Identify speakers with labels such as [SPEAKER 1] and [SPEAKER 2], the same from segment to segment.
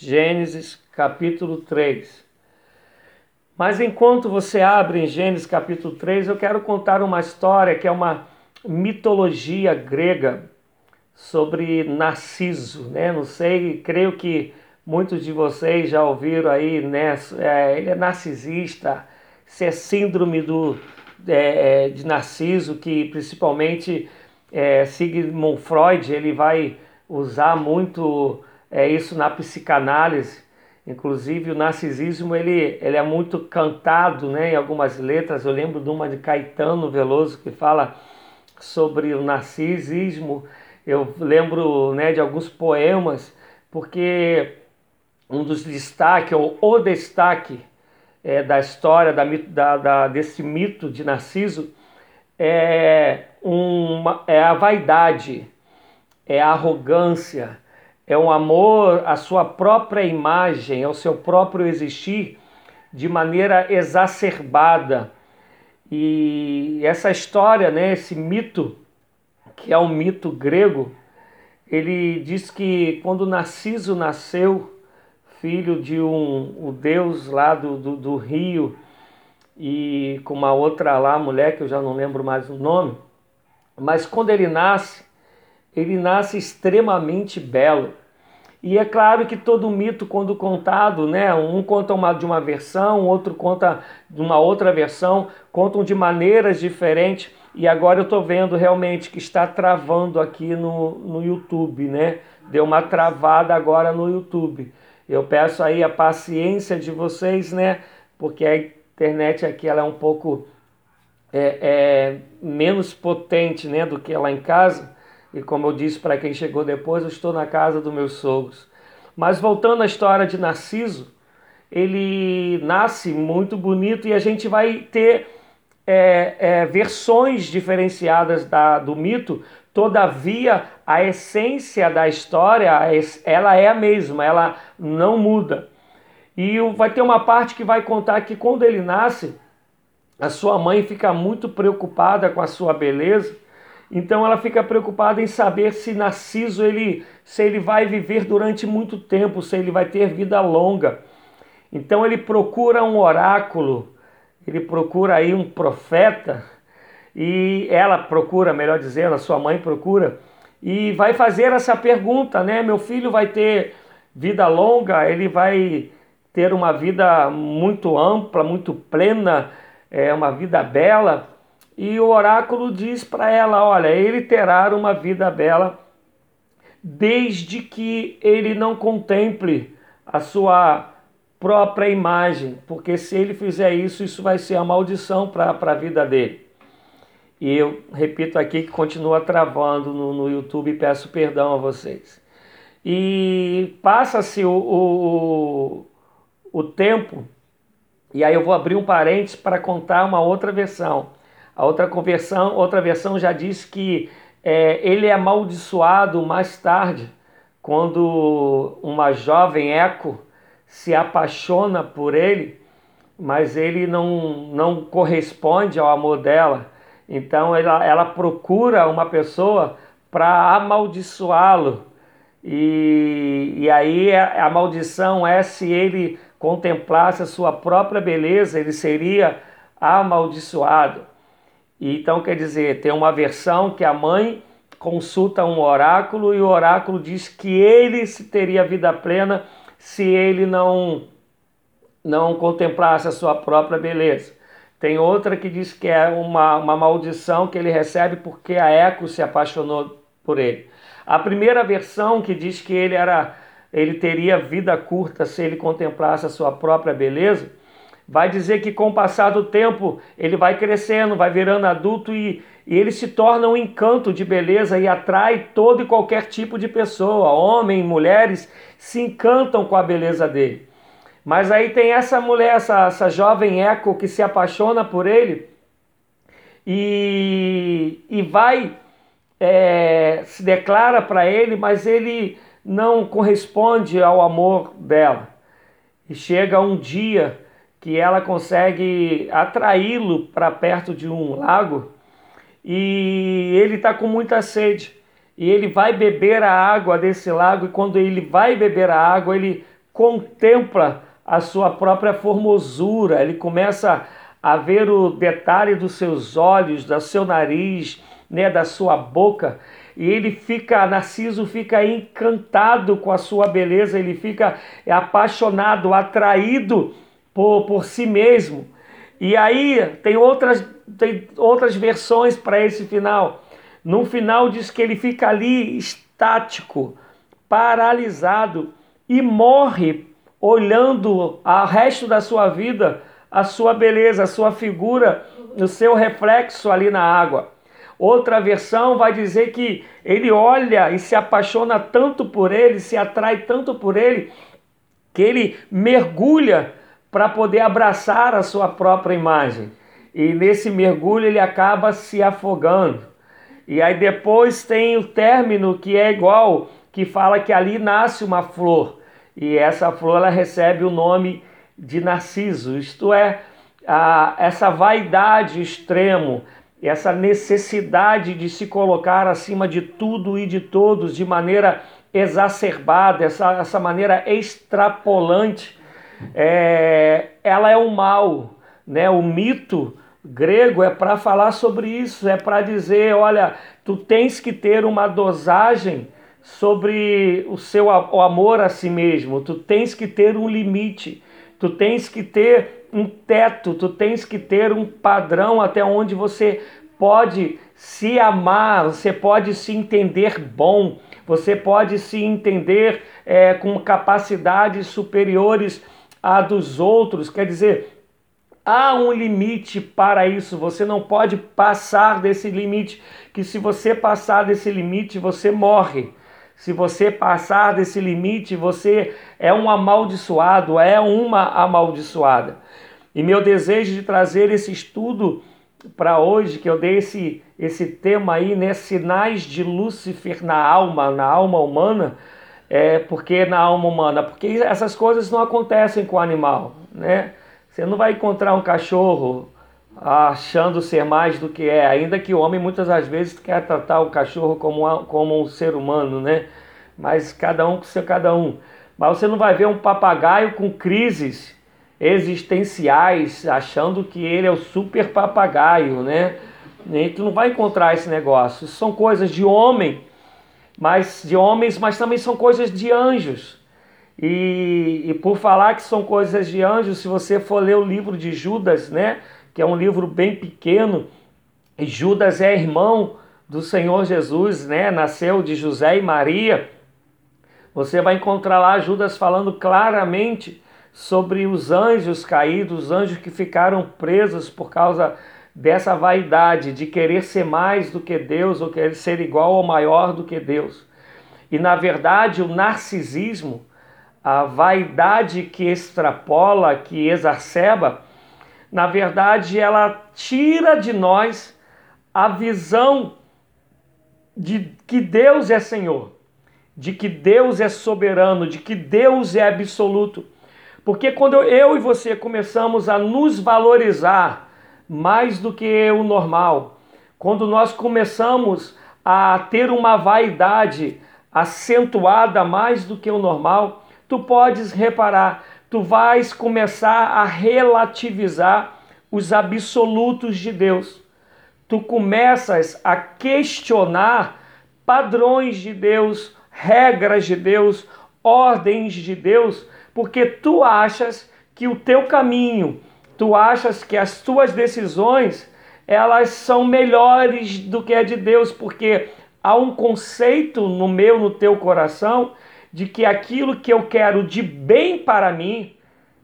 [SPEAKER 1] Gênesis capítulo 3. Mas enquanto você abre em Gênesis capítulo 3, eu quero contar uma história que é uma mitologia grega sobre Narciso, né? Não sei, creio que muitos de vocês já ouviram aí, né? É, ele é narcisista, se é síndrome do, é, é, de Narciso, que principalmente é, Sigmund Freud ele vai usar muito é, isso na psicanálise. Inclusive o narcisismo ele, ele é muito cantado né, em algumas letras. Eu lembro de uma de Caetano Veloso que fala sobre o narcisismo. Eu lembro né, de alguns poemas, porque um dos destaques, ou o destaque é, da história da, da, da, desse mito de Narciso é, uma, é a vaidade, é a arrogância, é um amor à sua própria imagem, ao seu próprio existir de maneira exacerbada. E essa história, né, esse mito, que é um mito grego, ele diz que quando Narciso nasceu, filho de um, um deus lá do, do, do, rio e com uma outra lá, mulher que eu já não lembro mais o nome, mas quando ele nasce, ele nasce extremamente belo. E é claro que todo mito, quando contado, né, um conta uma, de uma versão, outro conta de uma outra versão, contam de maneiras diferentes. E agora eu estou vendo realmente que está travando aqui no, no YouTube, né? Deu uma travada agora no YouTube. Eu peço aí a paciência de vocês, né? Porque a internet aqui ela é um pouco é, é, menos potente, né, do que lá em casa. E como eu disse para quem chegou depois, eu estou na casa dos meus sogros. Mas voltando à história de Narciso, ele nasce muito bonito e a gente vai ter é, é, versões diferenciadas da, do mito, todavia a essência da história ela é a mesma, ela não muda. E vai ter uma parte que vai contar que quando ele nasce, a sua mãe fica muito preocupada com a sua beleza, então ela fica preocupada em saber se Narciso ele, se ele vai viver durante muito tempo, se ele vai ter vida longa. Então ele procura um oráculo ele procura aí um profeta e ela procura, melhor dizendo, a sua mãe procura e vai fazer essa pergunta, né? Meu filho vai ter vida longa, ele vai ter uma vida muito ampla, muito plena, é uma vida bela. E o oráculo diz para ela, olha, ele terá uma vida bela desde que ele não contemple a sua própria imagem, porque se ele fizer isso, isso vai ser a maldição para a vida dele. E eu repito aqui que continua travando no, no YouTube peço perdão a vocês. E passa-se o, o, o tempo, e aí eu vou abrir um parênteses para contar uma outra versão. A outra conversão, outra versão já diz que é, ele é amaldiçoado mais tarde, quando uma jovem Eco se apaixona por ele, mas ele não, não corresponde ao amor dela. Então ela, ela procura uma pessoa para amaldiçoá-lo. E, e aí a, a maldição é se ele contemplasse a sua própria beleza, ele seria amaldiçoado. Então quer dizer, tem uma versão que a mãe consulta um oráculo e o oráculo diz que ele teria vida plena se ele não não contemplasse a sua própria beleza. Tem outra que diz que é uma, uma maldição que ele recebe porque a Eco se apaixonou por ele. A primeira versão que diz que ele era ele teria vida curta se ele contemplasse a sua própria beleza, vai dizer que com o passar do tempo ele vai crescendo, vai virando adulto e, e ele se torna um encanto de beleza e atrai todo e qualquer tipo de pessoa, homens, mulheres, se encantam com a beleza dele. Mas aí tem essa mulher, essa, essa jovem Eco que se apaixona por ele e, e vai, é, se declara para ele, mas ele não corresponde ao amor dela. E chega um dia que ela consegue atraí-lo para perto de um lago e ele está com muita sede. E ele vai beber a água desse lago, e quando ele vai beber a água, ele contempla a sua própria formosura, ele começa a ver o detalhe dos seus olhos, do seu nariz, né, da sua boca, e ele fica, Narciso fica encantado com a sua beleza, ele fica apaixonado, atraído por, por si mesmo. E aí tem outras, tem outras versões para esse final. No final diz que ele fica ali estático, paralisado e morre olhando ao resto da sua vida a sua beleza, a sua figura, o seu reflexo ali na água. Outra versão vai dizer que ele olha e se apaixona tanto por ele, se atrai tanto por ele, que ele mergulha para poder abraçar a sua própria imagem. E nesse mergulho ele acaba se afogando. E aí depois tem o término que é igual, que fala que ali nasce uma flor. E essa flor ela recebe o nome de Narciso, isto é, a, essa vaidade extremo, essa necessidade de se colocar acima de tudo e de todos de maneira exacerbada, essa, essa maneira extrapolante, é, ela é o mal, né? O mito grego é para falar sobre isso, é para dizer, olha, tu tens que ter uma dosagem sobre o seu o amor a si mesmo, tu tens que ter um limite, tu tens que ter um teto, tu tens que ter um padrão até onde você pode se amar, você pode se entender bom, você pode se entender é, com capacidades superiores à dos outros. Quer dizer, há um limite para isso, você não pode passar desse limite, que se você passar desse limite, você morre. Se você passar desse limite, você é um amaldiçoado, é uma amaldiçoada. E meu desejo de trazer esse estudo para hoje, que eu dei esse, esse tema aí, né? Sinais de Lúcifer na alma, na alma humana. É, porque na alma humana? Porque essas coisas não acontecem com o animal, né? Você não vai encontrar um cachorro achando ser mais do que é, ainda que o homem muitas das vezes quer tratar o cachorro como, como um ser humano, né? Mas cada um com seu cada um. Mas você não vai ver um papagaio com crises existenciais, achando que ele é o super papagaio, né? E tu não vai encontrar esse negócio. São coisas de homem, mas de homens, mas também são coisas de anjos. E, e por falar que são coisas de anjos, se você for ler o livro de Judas, né? Que é um livro bem pequeno, Judas é irmão do Senhor Jesus, né? Nasceu de José e Maria. Você vai encontrar lá Judas falando claramente sobre os anjos caídos, os anjos que ficaram presos por causa dessa vaidade de querer ser mais do que Deus ou querer ser igual ou maior do que Deus. E na verdade, o narcisismo, a vaidade que extrapola, que exacerba, na verdade, ela tira de nós a visão de que Deus é Senhor, de que Deus é soberano, de que Deus é absoluto. Porque quando eu e você começamos a nos valorizar mais do que o normal, quando nós começamos a ter uma vaidade acentuada mais do que o normal, tu podes reparar, tu vais começar a relativizar os absolutos de Deus. Tu começas a questionar padrões de Deus, regras de Deus, ordens de Deus, porque tu achas que o teu caminho, tu achas que as tuas decisões, elas são melhores do que a de Deus, porque há um conceito no meu, no teu coração, de que aquilo que eu quero de bem para mim,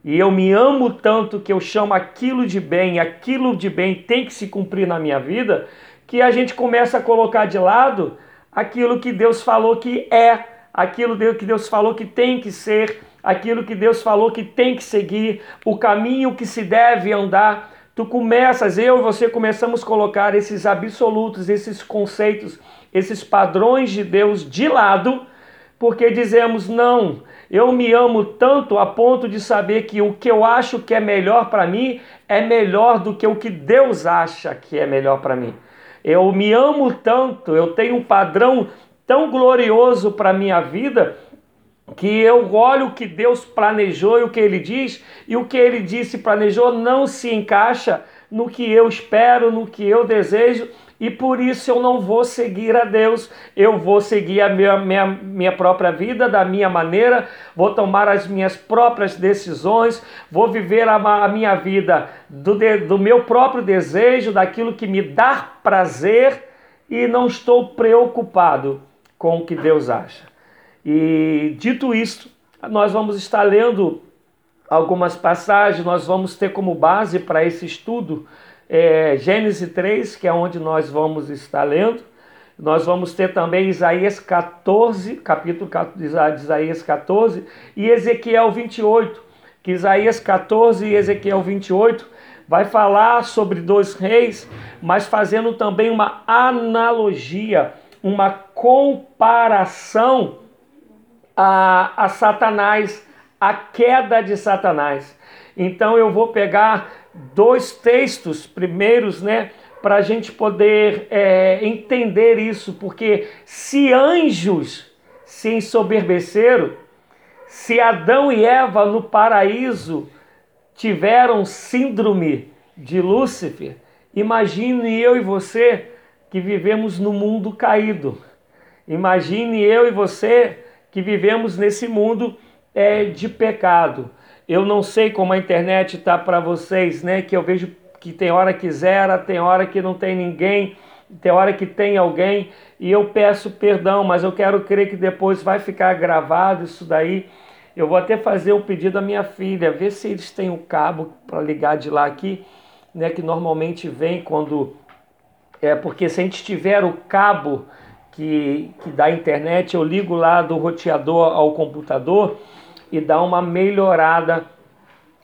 [SPEAKER 1] e eu me amo tanto que eu chamo aquilo de bem, aquilo de bem tem que se cumprir na minha vida, que a gente começa a colocar de lado aquilo que Deus falou que é, aquilo que Deus falou que tem que ser, aquilo que Deus falou que tem que seguir, o caminho que se deve andar. Tu começas, eu e você começamos a colocar esses absolutos, esses conceitos, esses padrões de Deus de lado, porque dizemos: não, eu me amo tanto a ponto de saber que o que eu acho que é melhor para mim é melhor do que o que Deus acha que é melhor para mim. Eu me amo tanto, eu tenho um padrão tão glorioso para minha vida que eu olho o que Deus planejou e o que ele diz, e o que ele disse e planejou não se encaixa no que eu espero, no que eu desejo, e por isso eu não vou seguir a Deus, eu vou seguir a minha, minha, minha própria vida da minha maneira, vou tomar as minhas próprias decisões, vou viver a, a minha vida do, de, do meu próprio desejo, daquilo que me dá prazer, e não estou preocupado com o que Deus acha. E dito isto, nós vamos estar lendo algumas passagens, nós vamos ter como base para esse estudo é, Gênesis 3, que é onde nós vamos estar lendo. Nós vamos ter também Isaías 14, capítulo de Isaías 14, e Ezequiel 28, que Isaías 14 e Ezequiel 28 vai falar sobre dois reis, mas fazendo também uma analogia, uma comparação a, a Satanás, a queda de Satanás. Então eu vou pegar dois textos primeiros, né, para a gente poder é, entender isso, porque se anjos se ensoberbeceram, se Adão e Eva no paraíso tiveram síndrome de Lúcifer, imagine eu e você que vivemos no mundo caído. Imagine eu e você que vivemos nesse mundo é, de pecado. Eu não sei como a internet está para vocês, né? Que eu vejo que tem hora que zera, tem hora que não tem ninguém, tem hora que tem alguém, e eu peço perdão, mas eu quero crer que depois vai ficar gravado isso daí. Eu vou até fazer um pedido à minha filha, ver se eles têm o cabo para ligar de lá aqui, né? Que normalmente vem quando. É porque se a gente tiver o cabo que, que internet, eu ligo lá do roteador ao computador e dar uma melhorada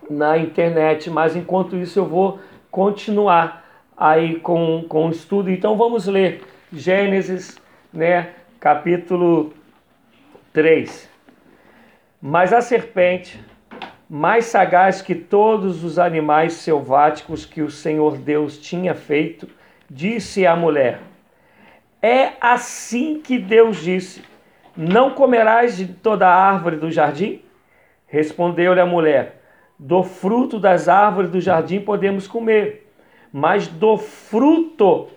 [SPEAKER 1] na internet. Mas enquanto isso eu vou continuar aí com, com o estudo. Então vamos ler Gênesis, né, capítulo 3. Mas a serpente, mais sagaz que todos os animais selváticos que o Senhor Deus tinha feito, disse à mulher: É assim que Deus disse: Não comerás de toda a árvore do jardim? Respondeu-lhe a mulher: Do fruto das árvores do jardim podemos comer, mas do fruto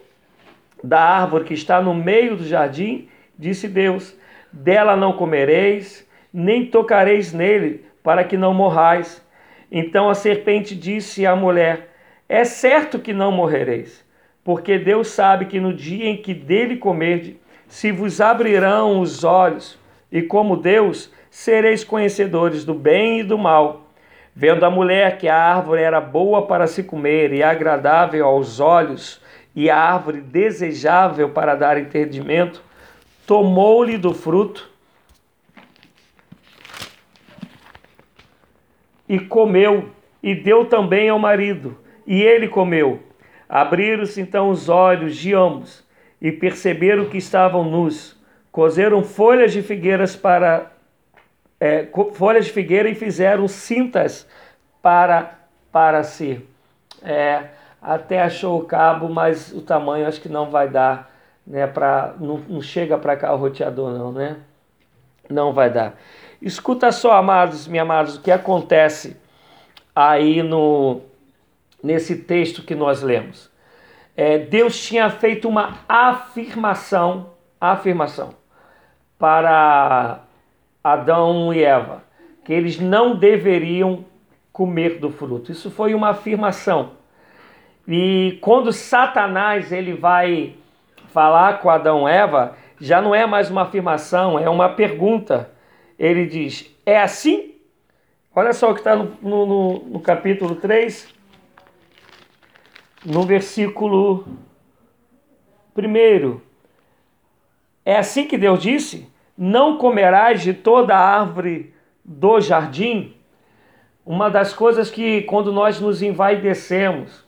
[SPEAKER 1] da árvore que está no meio do jardim, disse Deus: Dela não comereis, nem tocareis nele, para que não morrais. Então a serpente disse à mulher: É certo que não morrereis, porque Deus sabe que no dia em que dele comerdes, se vos abrirão os olhos, e como Deus sereis conhecedores do bem e do mal. Vendo a mulher que a árvore era boa para se comer e agradável aos olhos, e a árvore desejável para dar entendimento, tomou-lhe do fruto e comeu, e deu também ao marido, e ele comeu. Abriram-se então os olhos de ambos e perceberam que estavam nus. Cozeram folhas de figueiras para é, folhas de figueira e fizeram cintas para, para si. É, até achou o cabo, mas o tamanho acho que não vai dar, né? Pra, não, não chega para cá o roteador, não, né? Não vai dar. Escuta só, amados, minha amados, o que acontece aí no nesse texto que nós lemos. É, Deus tinha feito uma afirmação, afirmação para Adão e Eva, que eles não deveriam comer do fruto. Isso foi uma afirmação. E quando Satanás ele vai falar com Adão e Eva, já não é mais uma afirmação, é uma pergunta. Ele diz: É assim? Olha só o que está no, no, no capítulo 3, no versículo 1. É assim que Deus disse? Não comerás de toda árvore do jardim. Uma das coisas que, quando nós nos envaidecemos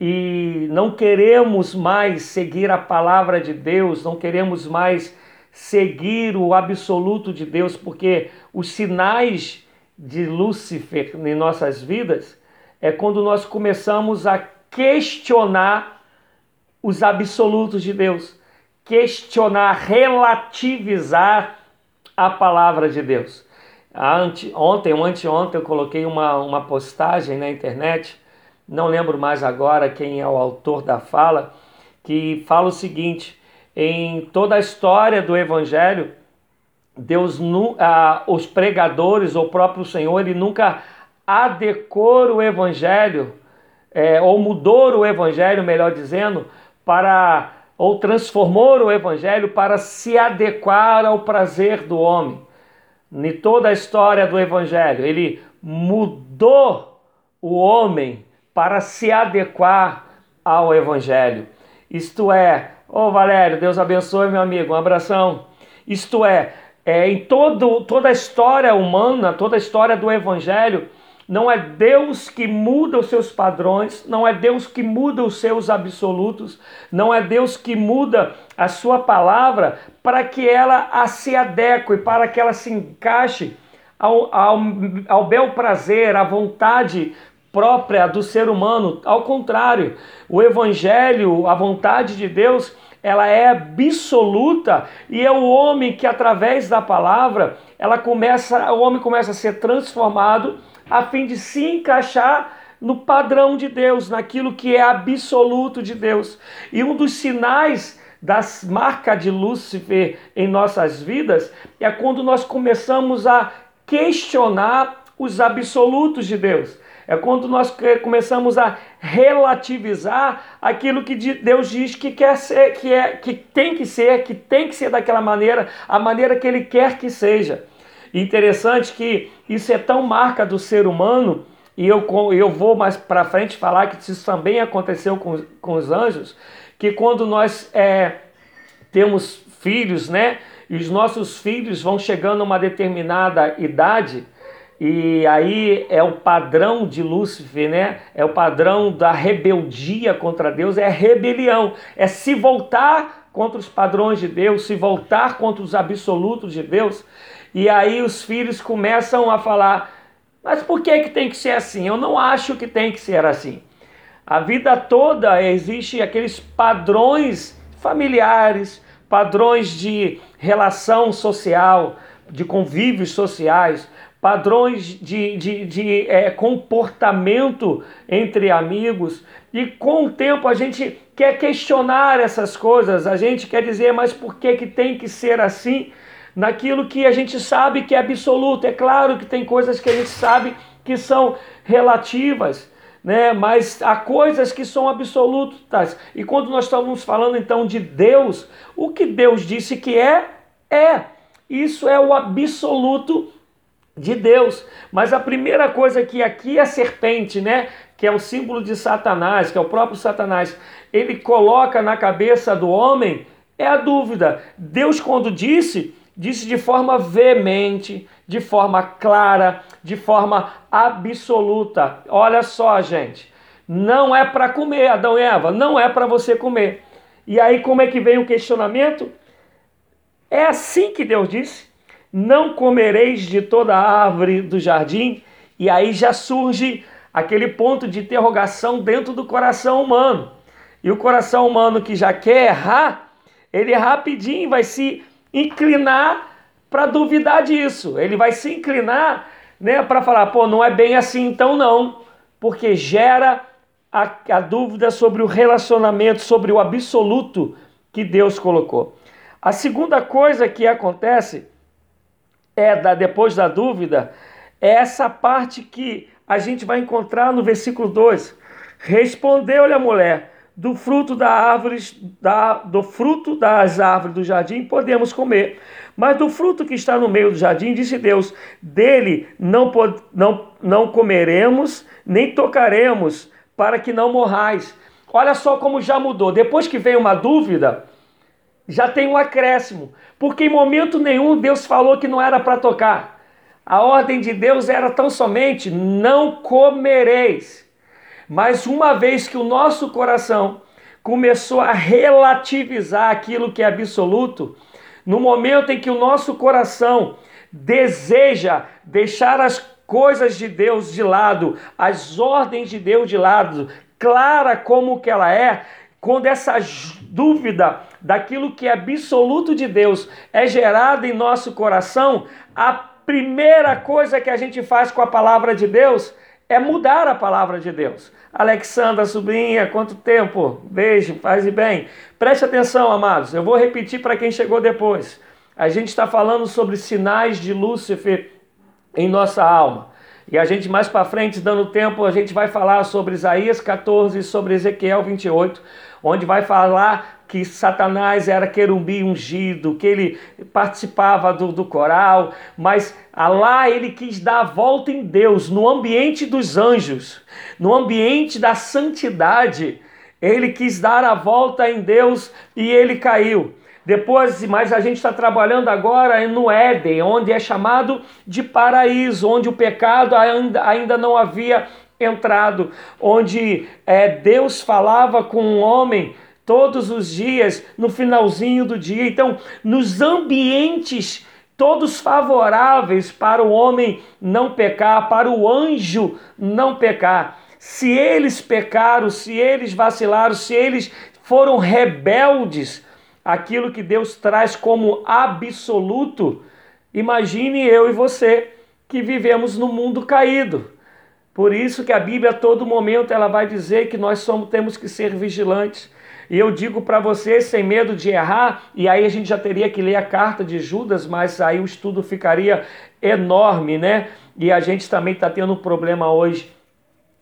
[SPEAKER 1] e não queremos mais seguir a palavra de Deus, não queremos mais seguir o absoluto de Deus, porque os sinais de Lúcifer em nossas vidas é quando nós começamos a questionar os absolutos de Deus questionar, relativizar a palavra de Deus. Ante, ontem ou anteontem eu coloquei uma, uma postagem na internet, não lembro mais agora quem é o autor da fala, que fala o seguinte: em toda a história do Evangelho, Deus, ah, os pregadores, ou o próprio Senhor, ele nunca adequou o Evangelho, é, ou mudou o Evangelho, melhor dizendo, para ou transformou o Evangelho para se adequar ao prazer do homem. Em toda a história do Evangelho, ele mudou o homem para se adequar ao Evangelho. Isto é, ô oh, Valério, Deus abençoe, meu amigo, um abração. Isto é, é em todo, toda a história humana, toda a história do Evangelho, não é Deus que muda os seus padrões, não é Deus que muda os seus absolutos, não é Deus que muda a sua palavra para que ela se adeque, para que ela se encaixe ao, ao, ao bel prazer, à vontade própria do ser humano. Ao contrário, o Evangelho, a vontade de Deus, ela é absoluta e é o homem que através da palavra, ela começa, o homem começa a ser transformado a fim de se encaixar no padrão de Deus, naquilo que é absoluto de Deus. E um dos sinais das marcas de Lúcifer em nossas vidas é quando nós começamos a questionar os absolutos de Deus. É quando nós começamos a relativizar aquilo que Deus diz que quer ser, que é, que tem que ser, que tem que ser daquela maneira, a maneira que Ele quer que seja. Interessante que isso é tão marca do ser humano, e eu, eu vou mais para frente falar que isso também aconteceu com, com os anjos, que quando nós é, temos filhos, né, e os nossos filhos vão chegando a uma determinada idade, e aí é o padrão de Lúcifer, né? É o padrão da rebeldia contra Deus, é rebelião, é se voltar contra os padrões de Deus, se voltar contra os absolutos de Deus. E aí os filhos começam a falar: mas por que, que tem que ser assim? Eu não acho que tem que ser assim. A vida toda existe aqueles padrões familiares, padrões de relação social, de convívios sociais, padrões de, de, de é, comportamento entre amigos. E com o tempo a gente quer questionar essas coisas, a gente quer dizer, mas por que, que tem que ser assim? Naquilo que a gente sabe que é absoluto. É claro que tem coisas que a gente sabe que são relativas, né? Mas há coisas que são absolutas. E quando nós estamos falando então de Deus, o que Deus disse que é, é. Isso é o absoluto de Deus. Mas a primeira coisa que aqui a serpente, né? Que é o símbolo de Satanás, que é o próprio Satanás, ele coloca na cabeça do homem é a dúvida. Deus, quando disse, disse de forma veemente, de forma clara, de forma absoluta. Olha só, gente, não é para comer, Adão e Eva, não é para você comer. E aí como é que vem o questionamento? É assim que Deus disse: Não comereis de toda árvore do jardim. E aí já surge aquele ponto de interrogação dentro do coração humano. E o coração humano que já quer errar, ele rapidinho vai se inclinar para duvidar disso. Ele vai se inclinar né, para falar, pô, não é bem assim então não, porque gera a, a dúvida sobre o relacionamento, sobre o absoluto que Deus colocou. A segunda coisa que acontece é da, depois da dúvida é essa parte que a gente vai encontrar no versículo 2. Respondeu-lhe a mulher: do fruto da árvore, da, do fruto das árvores do jardim podemos comer. Mas do fruto que está no meio do jardim, disse Deus, dele não, não, não comeremos, nem tocaremos, para que não morrais. Olha só como já mudou. Depois que vem uma dúvida, já tem um acréscimo. Porque em momento nenhum Deus falou que não era para tocar. A ordem de Deus era tão somente: não comereis. Mas uma vez que o nosso coração começou a relativizar aquilo que é absoluto, no momento em que o nosso coração deseja deixar as coisas de Deus de lado, as ordens de Deus de lado, clara como que ela é, quando essa dúvida daquilo que é absoluto de Deus é gerada em nosso coração, a primeira coisa que a gente faz com a palavra de Deus é mudar a palavra de Deus. Alexandra, sobrinha, quanto tempo? Beijo, faz bem. Preste atenção, amados. Eu vou repetir para quem chegou depois. A gente está falando sobre sinais de Lúcifer em nossa alma. E a gente mais para frente, dando tempo, a gente vai falar sobre Isaías 14 e sobre Ezequiel 28, onde vai falar que Satanás era querumbi ungido, que ele participava do, do coral, mas lá ele quis dar a volta em Deus, no ambiente dos anjos, no ambiente da santidade. Ele quis dar a volta em Deus e ele caiu. Depois, mas a gente está trabalhando agora no Éden, onde é chamado de paraíso, onde o pecado ainda, ainda não havia entrado, onde é, Deus falava com o homem todos os dias, no finalzinho do dia. Então, nos ambientes todos favoráveis para o homem não pecar, para o anjo não pecar. Se eles pecaram, se eles vacilaram, se eles foram rebeldes, aquilo que Deus traz como absoluto, imagine eu e você que vivemos no mundo caído. Por isso que a Bíblia a todo momento ela vai dizer que nós somos temos que ser vigilantes. E eu digo para você sem medo de errar, e aí a gente já teria que ler a carta de Judas, mas aí o estudo ficaria enorme, né? E a gente também está tendo um problema hoje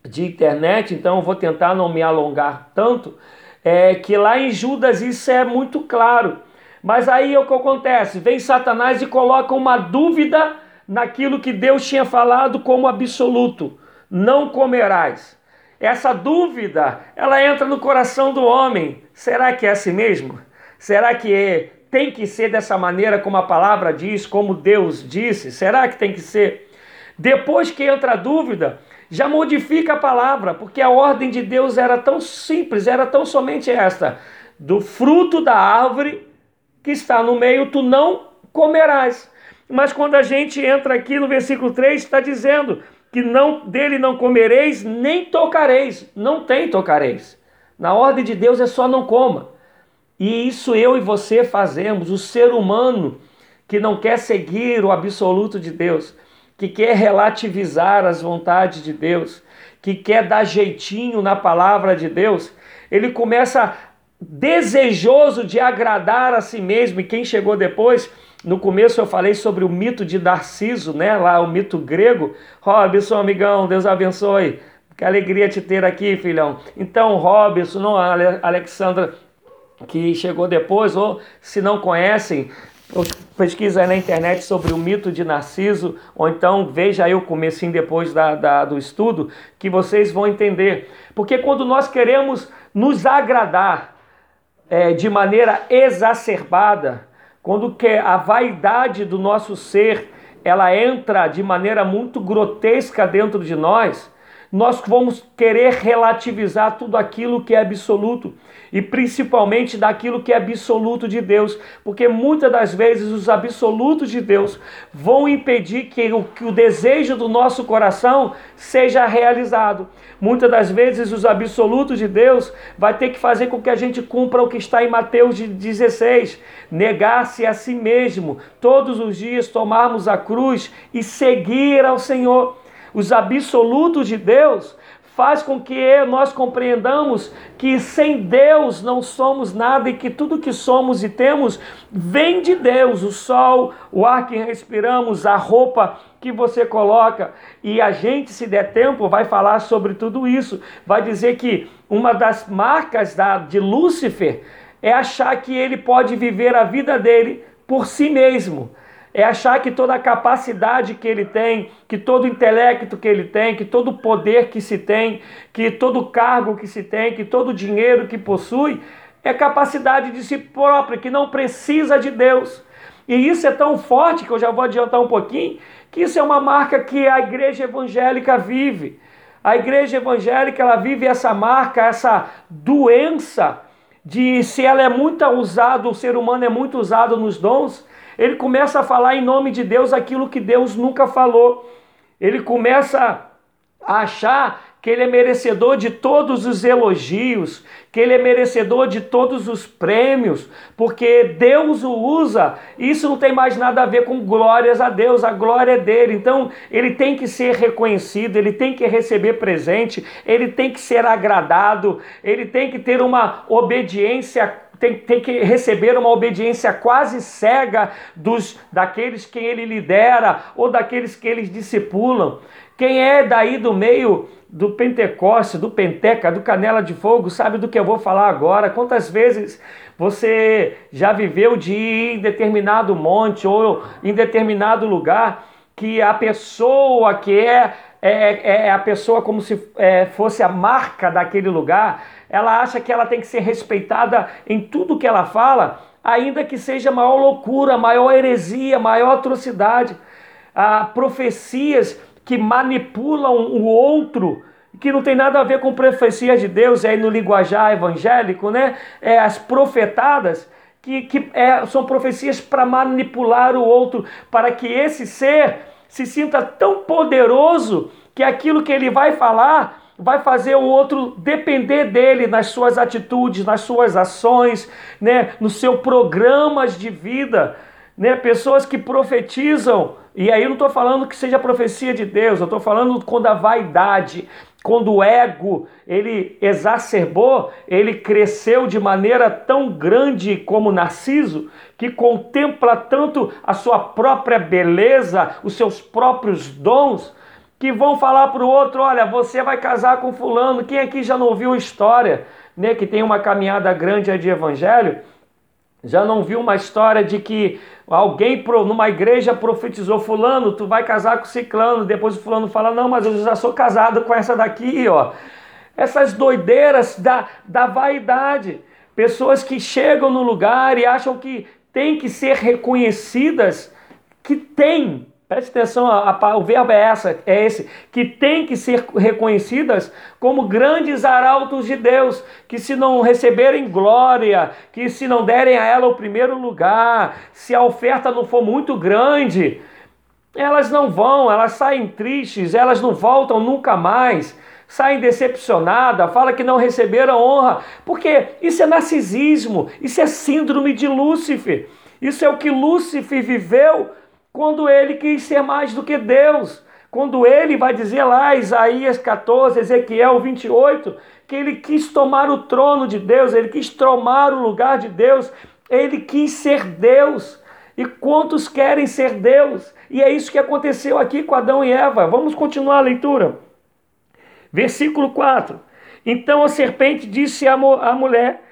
[SPEAKER 1] de internet, então eu vou tentar não me alongar tanto é, que lá em Judas isso é muito claro. Mas aí é o que acontece? Vem Satanás e coloca uma dúvida naquilo que Deus tinha falado como absoluto: não comerás. Essa dúvida, ela entra no coração do homem. Será que é assim mesmo? Será que é, tem que ser dessa maneira como a palavra diz, como Deus disse? Será que tem que ser? Depois que entra a dúvida, já modifica a palavra, porque a ordem de Deus era tão simples, era tão somente esta: do fruto da árvore que está no meio, tu não comerás. Mas quando a gente entra aqui no versículo 3, está dizendo que não dele não comereis, nem tocareis. Não tem tocareis. Na ordem de Deus é só não coma. E isso eu e você fazemos, o ser humano que não quer seguir o absoluto de Deus que quer relativizar as vontades de Deus, que quer dar jeitinho na palavra de Deus, ele começa desejoso de agradar a si mesmo. E quem chegou depois, no começo eu falei sobre o mito de Narciso, né? Lá o mito grego. Robson, amigão, Deus abençoe. Que alegria te ter aqui, filhão. Então, Robson, não, Alexandra, que chegou depois, ou se não conhecem, pesquisa aí na internet sobre o mito de Narciso, ou então veja aí o comecinho depois da, da, do estudo, que vocês vão entender. Porque quando nós queremos nos agradar é, de maneira exacerbada, quando que a vaidade do nosso ser ela entra de maneira muito grotesca dentro de nós, nós vamos querer relativizar tudo aquilo que é absoluto e principalmente daquilo que é absoluto de Deus, porque muitas das vezes os absolutos de Deus vão impedir que o, que o desejo do nosso coração seja realizado. Muitas das vezes os absolutos de Deus vai ter que fazer com que a gente cumpra o que está em Mateus 16, negar-se a si mesmo, todos os dias tomarmos a cruz e seguir ao Senhor os absolutos de Deus, faz com que nós compreendamos que sem Deus não somos nada e que tudo que somos e temos vem de Deus, o sol, o ar que respiramos, a roupa que você coloca. E a gente, se der tempo, vai falar sobre tudo isso. Vai dizer que uma das marcas da, de Lúcifer é achar que ele pode viver a vida dele por si mesmo é achar que toda a capacidade que ele tem, que todo o intelecto que ele tem, que todo o poder que se tem, que todo o cargo que se tem, que todo o dinheiro que possui, é capacidade de si próprio, que não precisa de Deus. E isso é tão forte que eu já vou adiantar um pouquinho, que isso é uma marca que a igreja evangélica vive. A igreja evangélica ela vive essa marca, essa doença de se ela é muito usada, o ser humano é muito usado nos dons, ele começa a falar em nome de Deus aquilo que Deus nunca falou. Ele começa a achar que ele é merecedor de todos os elogios, que ele é merecedor de todos os prêmios, porque Deus o usa. Isso não tem mais nada a ver com glórias a Deus, a glória é dele. Então, ele tem que ser reconhecido, ele tem que receber presente, ele tem que ser agradado, ele tem que ter uma obediência tem, tem, que receber uma obediência quase cega dos daqueles quem ele lidera ou daqueles que eles discipulam. Quem é daí do meio do Pentecoste, do Penteca, do Canela de Fogo, sabe do que eu vou falar agora? Quantas vezes você já viveu de ir em determinado monte ou em determinado lugar que a pessoa que é, é, é a pessoa como se é, fosse a marca daquele lugar, ela acha que ela tem que ser respeitada em tudo que ela fala, ainda que seja maior loucura, maior heresia, maior atrocidade. Ah, profecias que manipulam o outro, que não tem nada a ver com profecias de Deus, aí no linguajar evangélico, né? É, as profetadas, que, que é, são profecias para manipular o outro, para que esse ser se sinta tão poderoso que aquilo que ele vai falar vai fazer o outro depender dele nas suas atitudes, nas suas ações, né, no seu programas de vida, né? Pessoas que profetizam e aí eu não estou falando que seja profecia de Deus, eu estou falando quando a vaidade, quando o ego ele exacerbou, ele cresceu de maneira tão grande como Narciso, que contempla tanto a sua própria beleza, os seus próprios dons, que vão falar para o outro: olha, você vai casar com Fulano. Quem aqui já não ouviu história, né, que tem uma caminhada grande de evangelho? Já não viu uma história de que alguém numa igreja profetizou fulano, tu vai casar com ciclano, depois o fulano fala, não, mas eu já sou casado com essa daqui, ó. Essas doideiras da, da vaidade. Pessoas que chegam no lugar e acham que tem que ser reconhecidas, que tem Preste atenção, a, a, o verbo é, essa, é esse, que tem que ser reconhecidas como grandes arautos de Deus, que se não receberem glória, que se não derem a ela o primeiro lugar, se a oferta não for muito grande, elas não vão, elas saem tristes, elas não voltam nunca mais, saem decepcionadas, fala que não receberam honra, porque isso é narcisismo, isso é síndrome de Lúcifer, isso é o que Lúcifer viveu quando ele quis ser mais do que Deus. Quando ele vai dizer lá, Isaías 14, Ezequiel 28, que ele quis tomar o trono de Deus, ele quis tomar o lugar de Deus, ele quis ser Deus. E quantos querem ser Deus? E é isso que aconteceu aqui com Adão e Eva. Vamos continuar a leitura. Versículo 4. Então a serpente disse à mulher: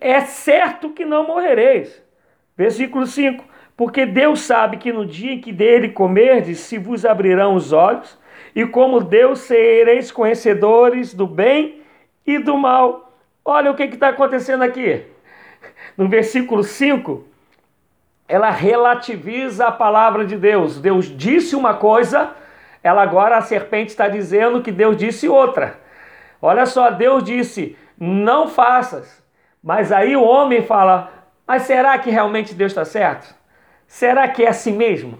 [SPEAKER 1] É certo que não morrereis. Versículo 5 porque Deus sabe que no dia em que dele comerdes, se vos abrirão os olhos, e como Deus sereis conhecedores do bem e do mal. Olha o que está acontecendo aqui. No versículo 5, ela relativiza a palavra de Deus. Deus disse uma coisa, ela agora, a serpente, está dizendo que Deus disse outra. Olha só, Deus disse: não faças. Mas aí o homem fala: mas será que realmente Deus está certo? Será que é assim mesmo?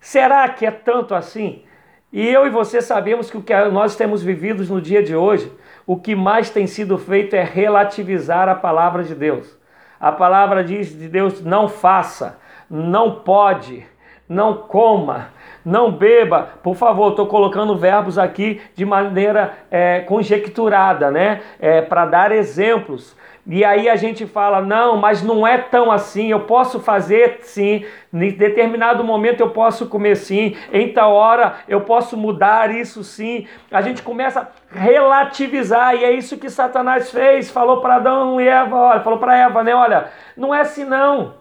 [SPEAKER 1] Será que é tanto assim? E eu e você sabemos que o que nós temos vivido no dia de hoje, o que mais tem sido feito é relativizar a palavra de Deus. A palavra diz de Deus: não faça, não pode, não coma, não beba. Por favor, estou colocando verbos aqui de maneira é, conjecturada, né? É, Para dar exemplos. E aí a gente fala, não, mas não é tão assim, eu posso fazer sim, em determinado momento eu posso comer sim, em tal hora eu posso mudar isso sim. A gente começa a relativizar, e é isso que Satanás fez, falou para Adão e Eva, olha, falou para Eva, né, olha, não é assim não.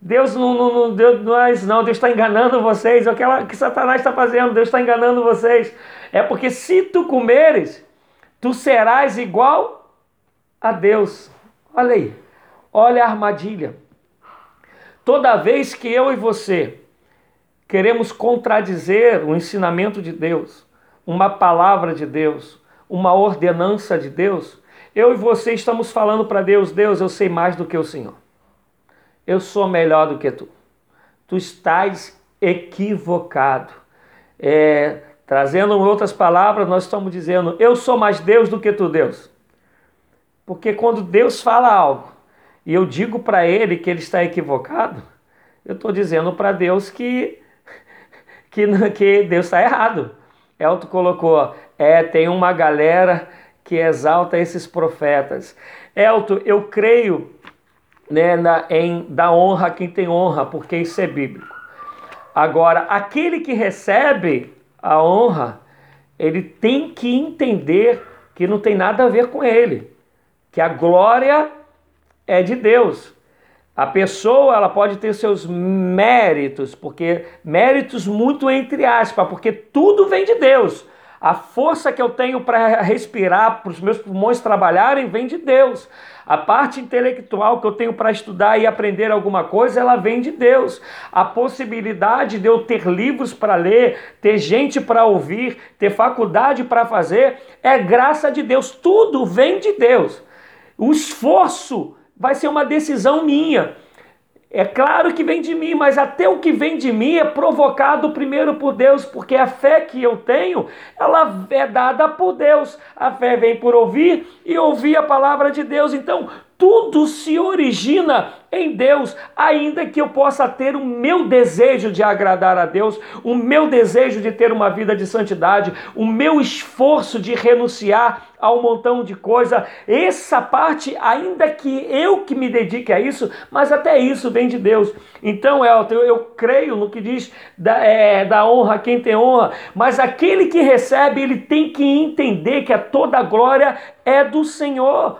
[SPEAKER 1] Deus não, não, não, Deus não é isso não, Deus está enganando vocês, é o que, Satanás está fazendo, Deus está enganando vocês. É porque se tu comeres, tu serás igual a Deus. Olha aí, olha a armadilha. Toda vez que eu e você queremos contradizer o ensinamento de Deus, uma palavra de Deus, uma ordenança de Deus, eu e você estamos falando para Deus: Deus, eu sei mais do que o Senhor. Eu sou melhor do que tu. Tu estás equivocado. É, Trazendo outras palavras, nós estamos dizendo: eu sou mais Deus do que tu, Deus. Porque quando Deus fala algo e eu digo para ele que ele está equivocado, eu estou dizendo para Deus que, que, que Deus está errado. Elton colocou: é, tem uma galera que exalta esses profetas. Elton, eu creio né, na, em dar honra a quem tem honra, porque isso é bíblico. Agora, aquele que recebe a honra, ele tem que entender que não tem nada a ver com ele, que a glória é de Deus. A pessoa ela pode ter seus méritos, porque méritos muito entre aspas, porque tudo vem de Deus. A força que eu tenho para respirar, para os meus pulmões trabalharem, vem de Deus. A parte intelectual que eu tenho para estudar e aprender alguma coisa, ela vem de Deus. A possibilidade de eu ter livros para ler, ter gente para ouvir, ter faculdade para fazer, é graça de Deus. Tudo vem de Deus. O esforço vai ser uma decisão minha. É claro que vem de mim, mas até o que vem de mim é provocado primeiro por Deus, porque a fé que eu tenho, ela é dada por Deus. A fé vem por ouvir e ouvir a palavra de Deus. Então, tudo se origina em Deus, ainda que eu possa ter o meu desejo de agradar a Deus, o meu desejo de ter uma vida de santidade, o meu esforço de renunciar a um montão de coisa, essa parte, ainda que eu que me dedique a isso, mas até isso vem de Deus. Então, Elton, eu, creio no que diz da, é, da honra quem tem honra, mas aquele que recebe, ele tem que entender que a toda glória é do Senhor.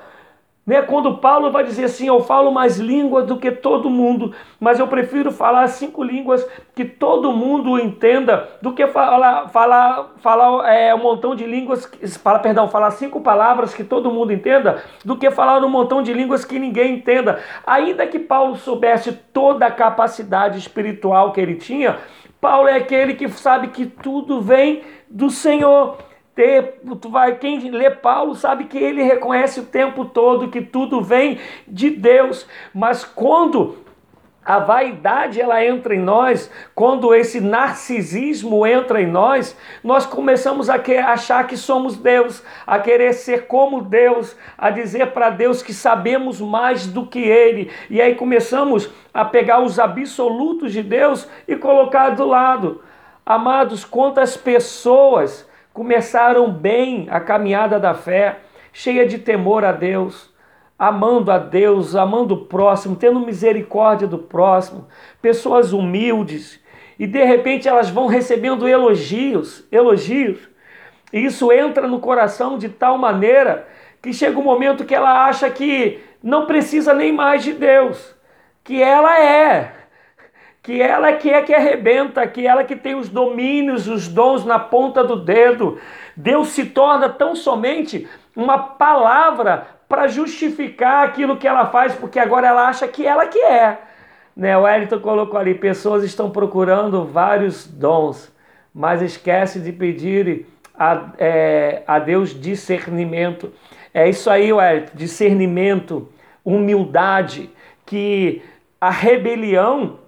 [SPEAKER 1] Né? Quando Paulo vai dizer assim, eu falo mais línguas do que todo mundo, mas eu prefiro falar cinco línguas que todo mundo entenda do que falar, falar, falar é, um montão de línguas, fala, perdão, falar cinco palavras que todo mundo entenda, do que falar um montão de línguas que ninguém entenda. Ainda que Paulo soubesse toda a capacidade espiritual que ele tinha, Paulo é aquele que sabe que tudo vem do Senhor ter, tu vai, quem lê Paulo sabe que ele reconhece o tempo todo que tudo vem de Deus, mas quando a vaidade ela entra em nós, quando esse narcisismo entra em nós, nós começamos a achar que somos Deus, a querer ser como Deus, a dizer para Deus que sabemos mais do que Ele, e aí começamos a pegar os absolutos de Deus e colocar do lado. Amados, quantas pessoas começaram bem a caminhada da fé, cheia de temor a Deus, amando a Deus, amando o próximo, tendo misericórdia do próximo, pessoas humildes, e de repente elas vão recebendo elogios, elogios. E isso entra no coração de tal maneira que chega um momento que ela acha que não precisa nem mais de Deus, que ela é, que ela que é que arrebenta, que ela que tem os domínios, os dons na ponta do dedo. Deus se torna tão somente uma palavra para justificar aquilo que ela faz, porque agora ela acha que ela que é. Né? O Wellington colocou ali, pessoas estão procurando vários dons, mas esquece de pedir a, é, a Deus discernimento. É isso aí, Wellington, discernimento, humildade, que a rebelião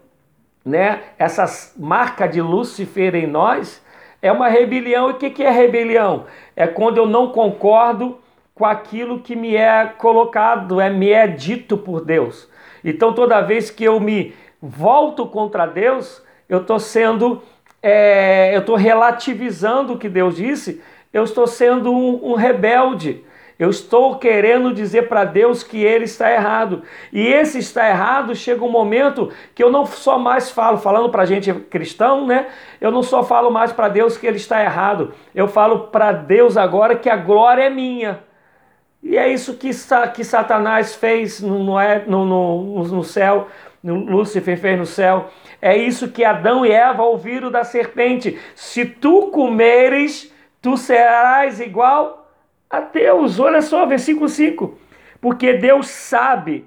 [SPEAKER 1] né, essa marca de Lúcifer em nós, é uma rebelião. E o que é rebelião? É quando eu não concordo com aquilo que me é colocado, é, me é dito por Deus. Então, toda vez que eu me volto contra Deus, eu estou sendo, é, eu estou relativizando o que Deus disse, eu estou sendo um, um rebelde. Eu estou querendo dizer para Deus que ele está errado. E esse está errado chega um momento que eu não só mais falo, falando para a gente cristão, né? Eu não só falo mais para Deus que ele está errado. Eu falo para Deus agora que a glória é minha. E é isso que, que Satanás fez no, no, no, no céu, Lúcifer fez no céu. É isso que Adão e Eva ouviram da serpente: se tu comeres, tu serás igual a Deus. Olha só, versículo 5. Porque Deus sabe.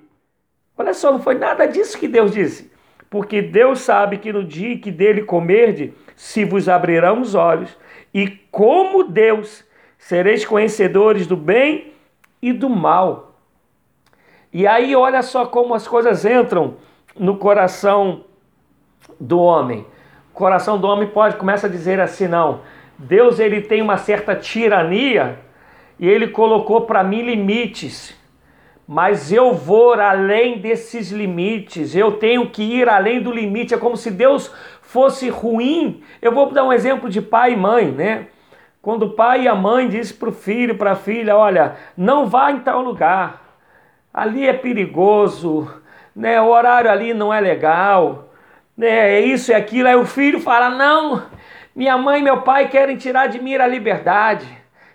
[SPEAKER 1] Olha só, não foi nada disso que Deus disse. Porque Deus sabe que no dia que dele comerde, se vos abrirão os olhos, e como Deus sereis conhecedores do bem e do mal. E aí, olha só como as coisas entram no coração do homem. O coração do homem pode começa a dizer assim: não, Deus ele tem uma certa tirania e ele colocou para mim limites. Mas eu vou além desses limites, eu tenho que ir além do limite. É como se Deus fosse ruim. Eu vou dar um exemplo de pai e mãe, né? Quando o pai e a mãe dizem para o filho, para a filha: Olha, não vá em tal lugar, ali é perigoso, né? o horário ali não é legal, né? é isso e aquilo. Aí o filho fala: Não, minha mãe e meu pai querem tirar de mim a liberdade,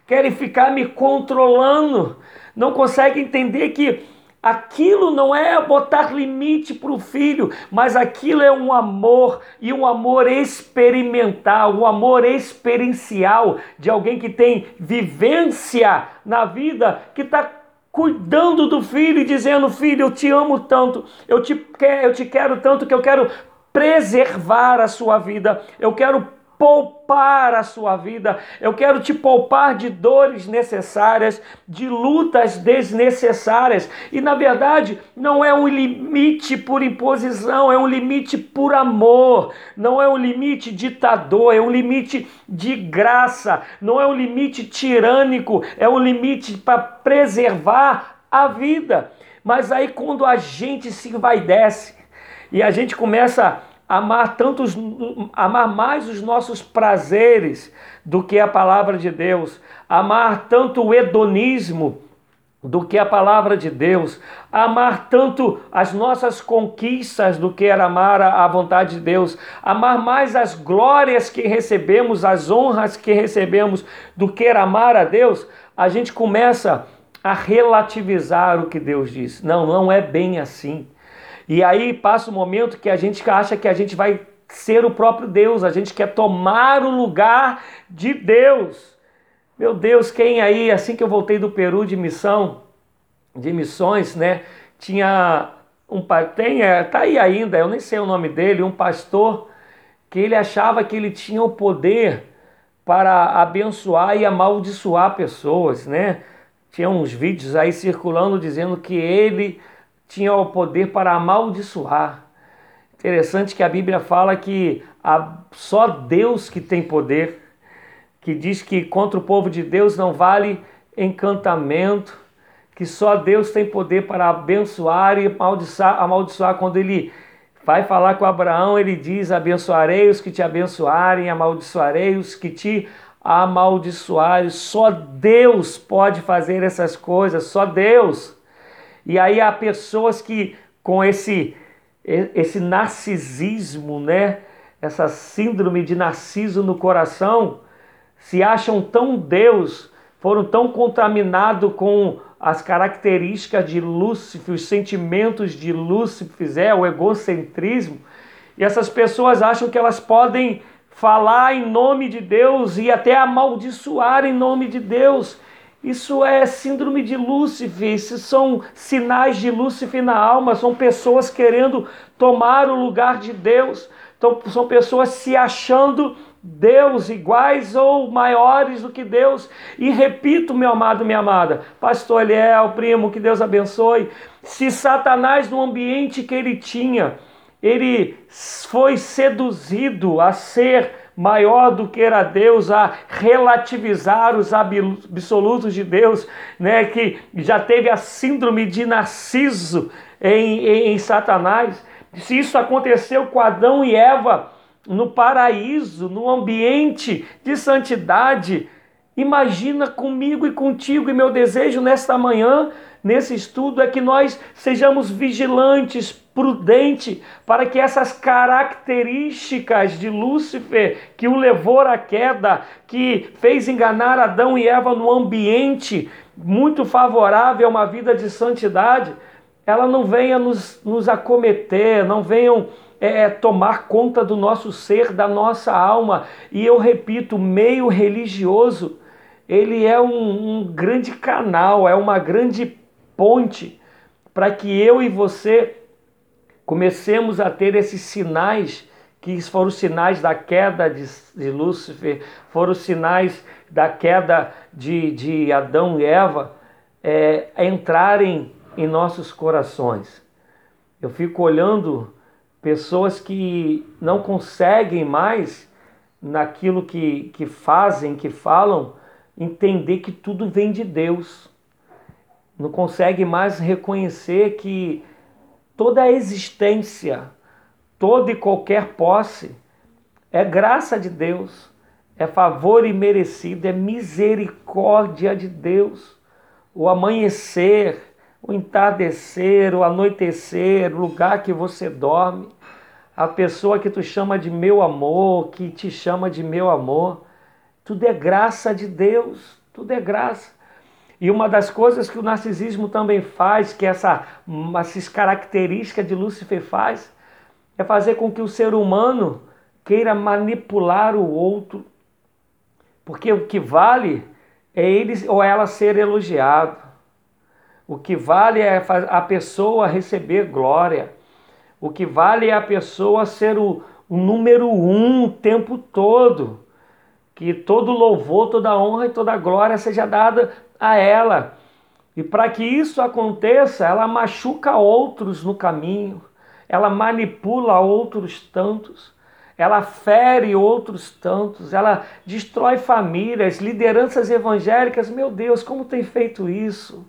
[SPEAKER 1] querem ficar me controlando, não conseguem entender que Aquilo não é botar limite para o filho, mas aquilo é um amor e um amor experimental, um amor experiencial de alguém que tem vivência na vida, que está cuidando do filho e dizendo: Filho, eu te amo tanto, eu te, quero, eu te quero tanto que eu quero preservar a sua vida, eu quero poupar a sua vida. Eu quero te poupar de dores necessárias, de lutas desnecessárias. E na verdade, não é um limite por imposição, é um limite por amor. Não é um limite ditador, é um limite de graça. Não é um limite tirânico, é um limite para preservar a vida. Mas aí quando a gente se vai desce e a gente começa amar tantos amar mais os nossos prazeres do que a palavra de Deus, amar tanto o hedonismo do que a palavra de Deus, amar tanto as nossas conquistas do que amar a vontade de Deus, amar mais as glórias que recebemos, as honras que recebemos do que amar a Deus, a gente começa a relativizar o que Deus diz. Não, não é bem assim. E aí passa o momento que a gente acha que a gente vai ser o próprio Deus, a gente quer tomar o lugar de Deus. Meu Deus, quem aí, assim que eu voltei do Peru de missão, de missões, né? Tinha um tem, é, tá aí ainda, eu nem sei o nome dele, um pastor que ele achava que ele tinha o poder para abençoar e amaldiçoar pessoas, né? Tinha uns vídeos aí circulando dizendo que ele tinha o poder para amaldiçoar. Interessante que a Bíblia fala que só Deus que tem poder, que diz que contra o povo de Deus não vale encantamento, que só Deus tem poder para abençoar e amaldiçoar, amaldiçoar. Quando ele vai falar com Abraão, ele diz: Abençoarei os que te abençoarem, amaldiçoarei os que te amaldiçoarem. Só Deus pode fazer essas coisas, só Deus. E aí há pessoas que com esse esse narcisismo, né? Essa síndrome de narciso no coração, se acham tão Deus, foram tão contaminados com as características de Lúcifer, os sentimentos de Lúcifer, é o egocentrismo, e essas pessoas acham que elas podem falar em nome de Deus e até amaldiçoar em nome de Deus. Isso é síndrome de Lúcifer, isso são sinais de Lúcifer na alma, são pessoas querendo tomar o lugar de Deus, então, são pessoas se achando Deus iguais ou maiores do que Deus. E repito, meu amado, minha amada, pastor Eliel, primo, que Deus abençoe. Se Satanás, no ambiente que ele tinha, ele foi seduzido a ser maior do que era Deus, a relativizar os absolutos de Deus, né, que já teve a síndrome de Narciso em, em, em Satanás. Se isso aconteceu com Adão e Eva no paraíso, no ambiente de santidade, imagina comigo e contigo, e meu desejo nesta manhã nesse estudo é que nós sejamos vigilantes, prudentes, para que essas características de Lúcifer que o levou à queda, que fez enganar Adão e Eva no ambiente muito favorável a uma vida de santidade, ela não venha nos, nos acometer, não venham é, é tomar conta do nosso ser, da nossa alma. E eu repito, meio religioso, ele é um, um grande canal, é uma grande ponte para que eu e você comecemos a ter esses sinais que foram os sinais da queda de, de Lúcifer, foram os sinais da queda de, de Adão e Eva, é, entrarem em nossos corações. Eu fico olhando pessoas que não conseguem mais naquilo que, que fazem, que falam, entender que tudo vem de Deus. Não consegue mais reconhecer que toda a existência, toda e qualquer posse é graça de Deus, é favor imerecido, é misericórdia de Deus. O amanhecer, o entardecer, o anoitecer, o lugar que você dorme, a pessoa que tu chama de meu amor, que te chama de meu amor, tudo é graça de Deus, tudo é graça. E uma das coisas que o narcisismo também faz, que essa, essa característica de Lúcifer faz, é fazer com que o ser humano queira manipular o outro. Porque o que vale é ele ou ela ser elogiado. O que vale é a pessoa receber glória. O que vale é a pessoa ser o, o número um o tempo todo. Que todo louvor, toda honra e toda glória seja dada a ela. E para que isso aconteça, ela machuca outros no caminho, ela manipula outros tantos, ela fere outros tantos, ela destrói famílias, lideranças evangélicas. Meu Deus, como tem feito isso?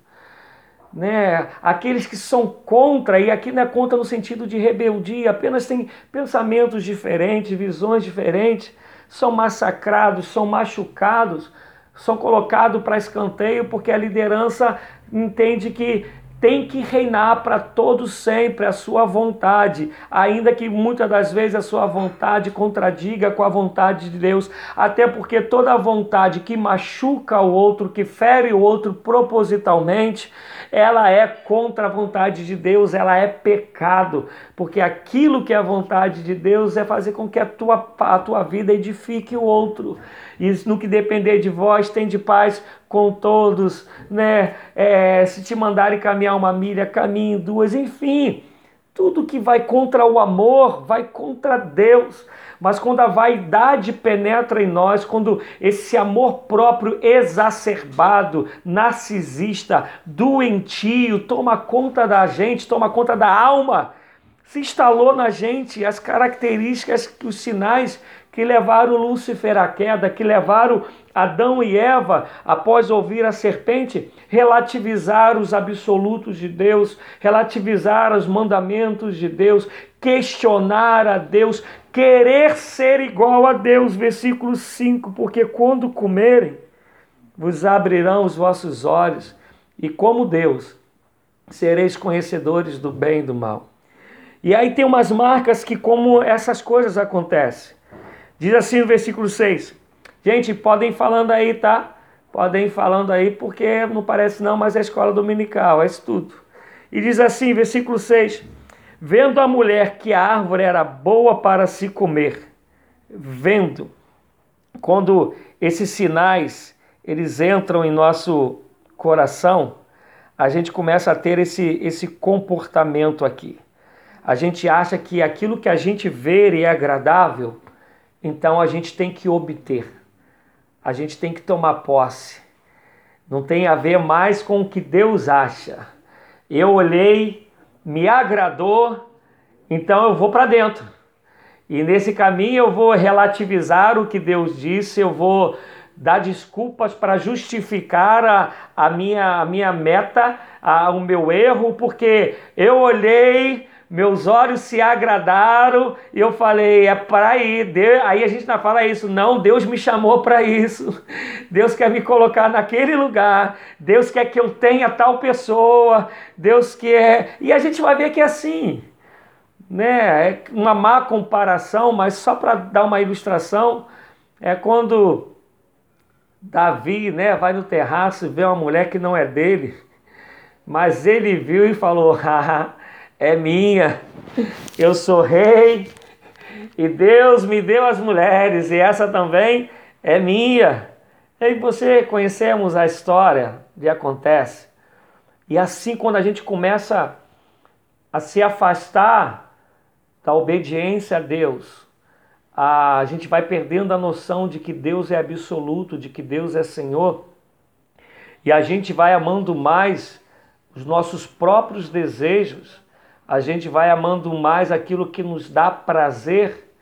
[SPEAKER 1] né? Aqueles que são contra, e aqui não é contra no sentido de rebeldia, apenas têm pensamentos diferentes, visões diferentes, são massacrados, são machucados, são colocados para escanteio porque a liderança entende que tem que reinar para todos sempre a sua vontade, ainda que muitas das vezes a sua vontade contradiga com a vontade de Deus, até porque toda vontade que machuca o outro, que fere o outro propositalmente, ela é contra a vontade de Deus, ela é pecado, porque aquilo que é a vontade de Deus é fazer com que a tua, a tua vida edifique o outro. E no que depender de vós, tem de paz com todos, né? É, se te mandarem caminhar uma milha, caminhe duas, enfim. Tudo que vai contra o amor vai contra Deus. Mas quando a vaidade penetra em nós, quando esse amor próprio exacerbado, narcisista, doentio, toma conta da gente, toma conta da alma, se instalou na gente as características, os sinais que levaram Lúcifer à queda, que levaram Adão e Eva, após ouvir a serpente, relativizar os absolutos de Deus, relativizar os mandamentos de Deus, questionar a Deus, querer ser igual a Deus. Versículo 5: Porque quando comerem, vos abrirão os vossos olhos, e como Deus, sereis conhecedores do bem e do mal. E aí tem umas marcas que, como essas coisas acontecem. Diz assim no versículo 6. Gente, podem falando aí, tá? Podem falando aí, porque não parece não, mas é escola dominical, é estudo. E diz assim, versículo 6: Vendo a mulher que a árvore era boa para se comer, vendo, quando esses sinais eles entram em nosso coração, a gente começa a ter esse, esse comportamento aqui. A gente acha que aquilo que a gente vê é agradável, então a gente tem que obter, a gente tem que tomar posse. Não tem a ver mais com o que Deus acha. Eu olhei, me agradou, então eu vou para dentro. E nesse caminho eu vou relativizar o que Deus disse, eu vou dar desculpas para justificar a, a, minha, a minha meta, a, o meu erro, porque eu olhei, meus olhos se agradaram e eu falei, é para ir. Aí a gente não fala isso, não, Deus me chamou para isso. Deus quer me colocar naquele lugar. Deus quer que eu tenha tal pessoa. Deus quer. E a gente vai ver que é assim. Né? É uma má comparação, mas só para dar uma ilustração, é quando Davi né, vai no terraço e vê uma mulher que não é dele, mas ele viu e falou: haha é minha. Eu sou rei e Deus me deu as mulheres e essa também é minha. E você conhecemos a história de acontece. E assim quando a gente começa a se afastar da obediência a Deus, a gente vai perdendo a noção de que Deus é absoluto, de que Deus é Senhor, e a gente vai amando mais os nossos próprios desejos a gente vai amando mais aquilo que nos dá prazer,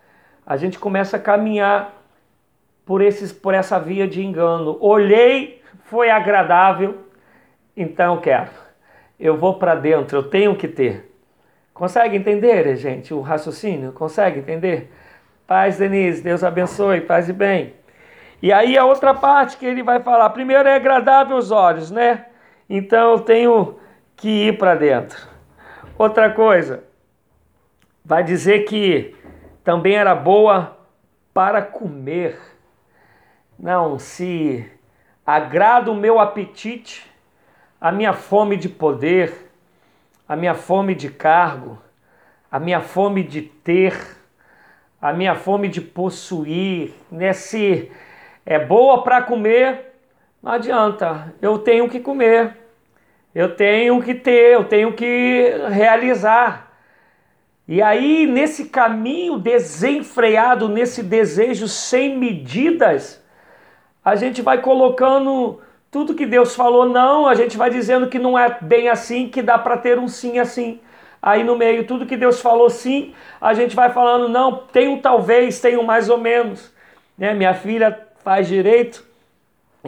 [SPEAKER 1] a gente começa a caminhar por, esses, por essa via de engano. Olhei, foi agradável, então eu quero. Eu vou para dentro, eu tenho que ter. Consegue entender, gente, o raciocínio? Consegue entender? Paz, Denise, Deus abençoe, paz e bem. E aí a outra parte que ele vai falar, primeiro é agradável aos olhos, né? Então eu tenho que ir para dentro. Outra coisa, vai dizer que também era boa para comer. Não, se agrada o meu apetite, a minha fome de poder, a minha fome de cargo, a minha fome de ter, a minha fome de possuir, nesse é boa para comer, não adianta, eu tenho que comer, eu tenho que ter, eu tenho que realizar. E aí, nesse caminho desenfreado, nesse desejo sem medidas, a gente vai colocando tudo que Deus falou não, a gente vai dizendo que não é bem assim, que dá para ter um sim assim. Aí no meio, tudo que Deus falou sim, a gente vai falando não, tem um talvez, tem um mais ou menos. Né? Minha filha faz direito,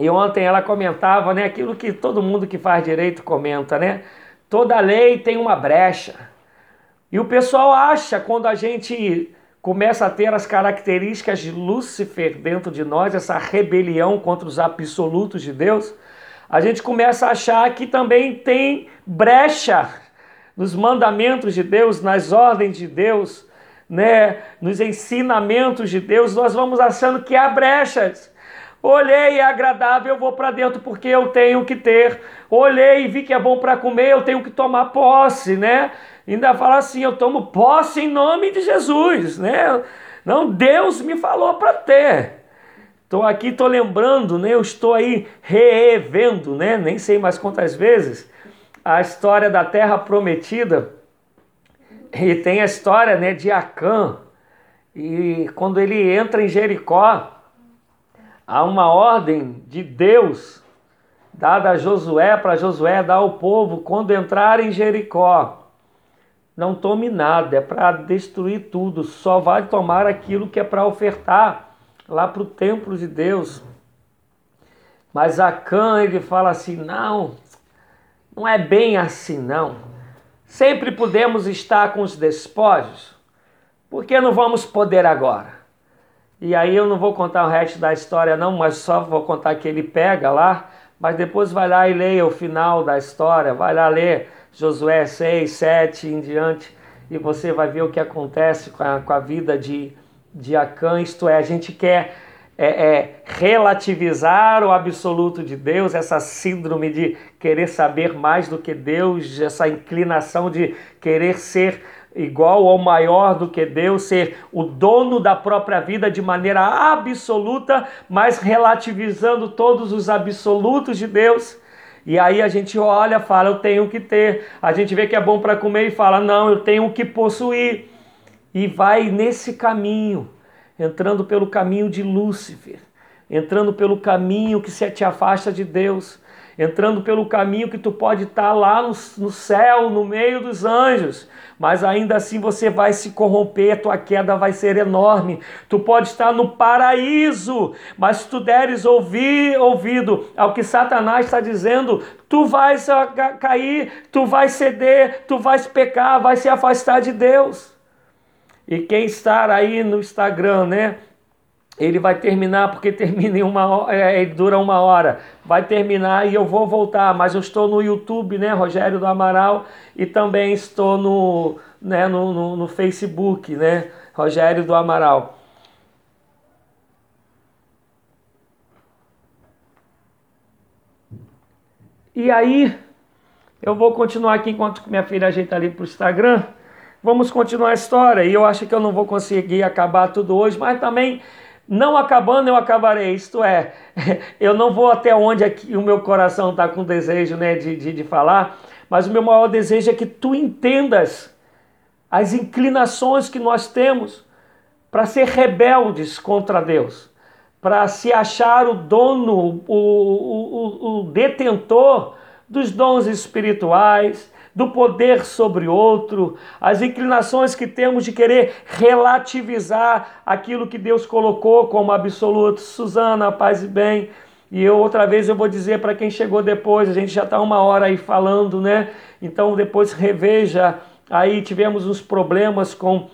[SPEAKER 1] e ontem ela comentava, né, aquilo que todo mundo que faz direito comenta, né? Toda lei tem uma brecha. E o pessoal acha quando a gente começa a ter as características de Lúcifer dentro de nós, essa rebelião contra os absolutos de Deus, a gente começa a achar que também tem brecha nos mandamentos de Deus, nas ordens de Deus, né, nos ensinamentos de Deus, nós vamos achando que há brechas. Olhei, é agradável, eu vou para dentro porque eu tenho que ter. Olhei vi que é bom para comer, eu tenho que tomar posse, né? Ainda fala assim, eu tomo posse em nome de Jesus, né? Não, Deus me falou para ter. Estou aqui, estou lembrando, né? Eu estou aí revendo, né? Nem sei mais quantas vezes a história da Terra Prometida. E tem a história, né, de Acã. E quando ele entra em Jericó, há uma ordem de Deus dada a Josué para Josué dar ao povo quando entrar em Jericó. Não tome nada, é para destruir tudo, só vai tomar aquilo que é para ofertar lá para o templo de Deus. Mas Acã ele fala assim: não, não é bem assim não. Sempre podemos estar com os despojos, por que não vamos poder agora? E aí eu não vou contar o resto da história não, mas só vou contar que ele pega lá, mas depois vai lá e leia o final da história, vai lá ler Josué 6, 7 em diante, e você vai ver o que acontece com a, com a vida de, de Acã, isto é, a gente quer é, é, relativizar o absoluto de Deus, essa síndrome de querer saber mais do que Deus, essa inclinação de querer ser igual ou maior do que Deus, ser o dono da própria vida de maneira absoluta, mas relativizando todos os absolutos de Deus. E aí a gente olha, fala, eu tenho que ter. A gente vê que é bom para comer e fala, não, eu tenho que possuir. E vai nesse caminho, entrando pelo caminho de Lúcifer, entrando pelo caminho que se te afasta de Deus, entrando pelo caminho que tu pode estar lá no, no céu, no meio dos anjos, mas ainda assim você vai se corromper, tua queda vai ser enorme. Tu pode estar no paraíso, mas se tu deres ouvir, ouvido ao que Satanás está dizendo, tu vais cair, tu vais ceder, tu vais pecar, vai se afastar de Deus. E quem está aí no Instagram, né? Ele vai terminar porque termina em uma é, ele dura uma hora. Vai terminar e eu vou voltar, mas eu estou no YouTube, né, Rogério do Amaral, e também estou no, né, no, no, no Facebook, né, Rogério do Amaral. E aí, eu vou continuar aqui enquanto minha filha ajeita ali para o Instagram. Vamos continuar a história. E eu acho que eu não vou conseguir acabar tudo hoje, mas também não acabando, eu acabarei. Isto é, eu não vou até onde aqui o meu coração está com desejo né, de, de, de falar, mas o meu maior desejo é que tu entendas as inclinações que nós temos para ser rebeldes contra Deus, para se achar o dono, o, o, o, o detentor dos dons espirituais, do poder sobre outro, as inclinações que temos de querer relativizar aquilo que Deus colocou como absoluto. Suzana, paz e bem. E eu outra vez eu vou dizer para quem chegou depois, a gente já está uma hora aí falando, né? Então depois reveja. Aí tivemos uns problemas com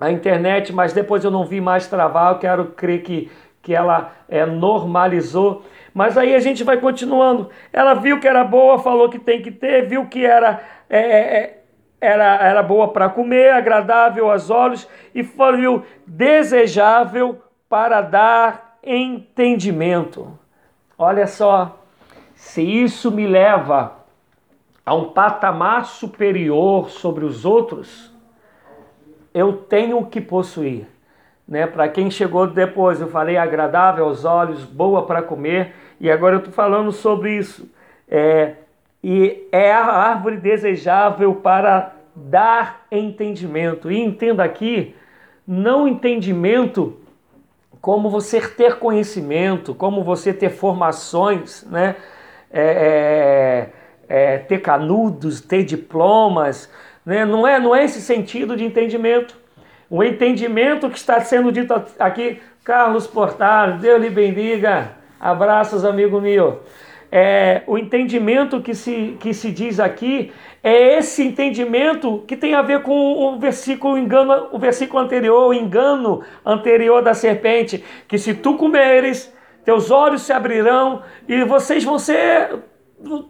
[SPEAKER 1] a internet, mas depois eu não vi mais travar. Eu quero crer que, que ela é, normalizou. Mas aí a gente vai continuando. Ela viu que era boa, falou que tem que ter, viu que era, é, é, é era, era boa para comer, agradável aos olhos e viu desejável para dar entendimento. Olha só, se isso me leva a um patamar superior sobre os outros, eu tenho que possuir. Né? Para quem chegou depois, eu falei agradável aos olhos, boa para comer, e agora eu estou falando sobre isso. É, e é a árvore desejável para dar entendimento. E entenda aqui, não entendimento como você ter conhecimento, como você ter formações, né? É, é, é, ter canudos, ter diplomas, né? não, é, não é esse sentido de entendimento. O entendimento que está sendo dito aqui, Carlos Portal, Deus lhe bendiga, abraços, amigo meu. É, o entendimento que se, que se diz aqui é esse entendimento que tem a ver com o versículo engano, o versículo anterior, o engano anterior da serpente, que se tu comeres, teus olhos se abrirão e vocês vão ser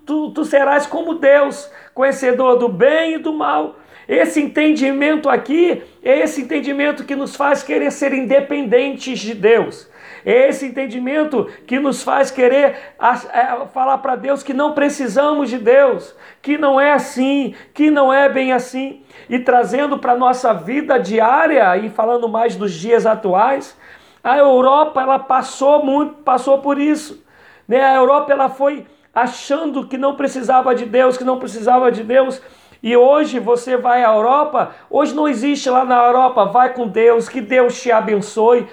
[SPEAKER 1] tu, tu serás como Deus, conhecedor do bem e do mal. Esse entendimento aqui é esse entendimento que nos faz querer ser independentes de Deus. É esse entendimento que nos faz querer é, falar para Deus que não precisamos de Deus, que não é assim, que não é bem assim. E trazendo para a nossa vida diária, e falando mais dos dias atuais, a Europa ela passou muito, passou por isso. Né? A Europa ela foi achando que não precisava de Deus, que não precisava de Deus. E hoje você vai à Europa, hoje não existe lá na Europa, vai com Deus, que Deus te abençoe.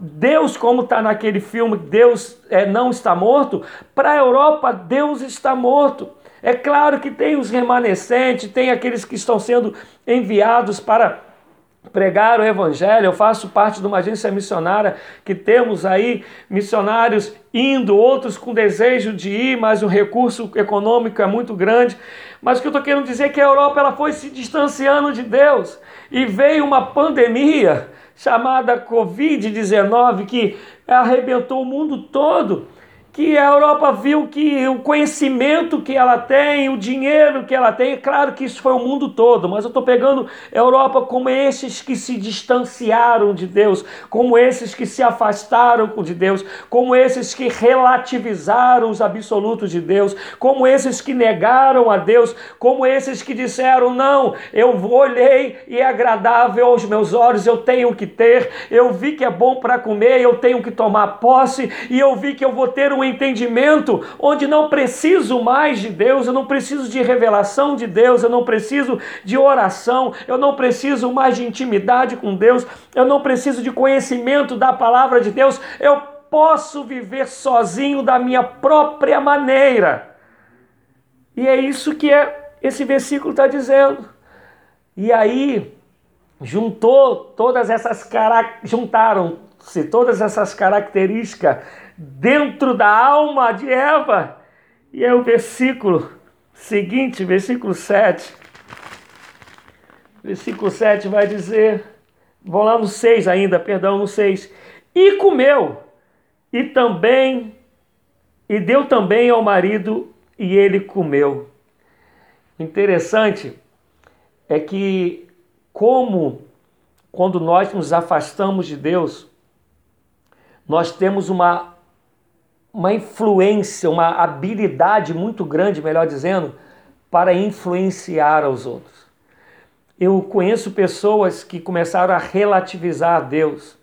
[SPEAKER 1] Deus, como está naquele filme, Deus é, não está morto, para a Europa, Deus está morto. É claro que tem os remanescentes, tem aqueles que estão sendo enviados para pregar o evangelho. Eu faço parte de uma agência missionária que temos aí missionários indo, outros com desejo de ir, mas o recurso econômico é muito grande. Mas o que eu estou querendo dizer é que a Europa ela foi se distanciando de Deus e veio uma pandemia chamada Covid-19 que arrebentou o mundo todo que a Europa viu que o conhecimento que ela tem, o dinheiro que ela tem, é claro que isso foi o mundo todo, mas eu estou pegando Europa como esses que se distanciaram de Deus, como esses que se afastaram de Deus, como esses que relativizaram os absolutos de Deus, como esses que negaram a Deus, como esses que disseram: não, eu olhei e é agradável aos meus olhos, eu tenho que ter, eu vi que é bom para comer, eu tenho que tomar posse, e eu vi que eu vou ter um entendimento onde não preciso mais de Deus, eu não preciso de revelação de Deus, eu não preciso de oração, eu não preciso mais de intimidade com Deus, eu não preciso de conhecimento da palavra de Deus, eu posso viver sozinho da minha própria maneira. E é isso que é, esse versículo está dizendo. E aí, juntou todas essas juntaram-se todas essas características dentro da alma de Eva. E é o versículo seguinte, versículo 7. Versículo 7 vai dizer, vou lá no 6 ainda, perdão, no 6. E comeu, e também, e deu também ao marido, e ele comeu. Interessante é que, como quando nós nos afastamos de Deus, nós temos uma uma influência, uma habilidade muito grande, melhor dizendo, para influenciar os outros. Eu conheço pessoas que começaram a relativizar Deus,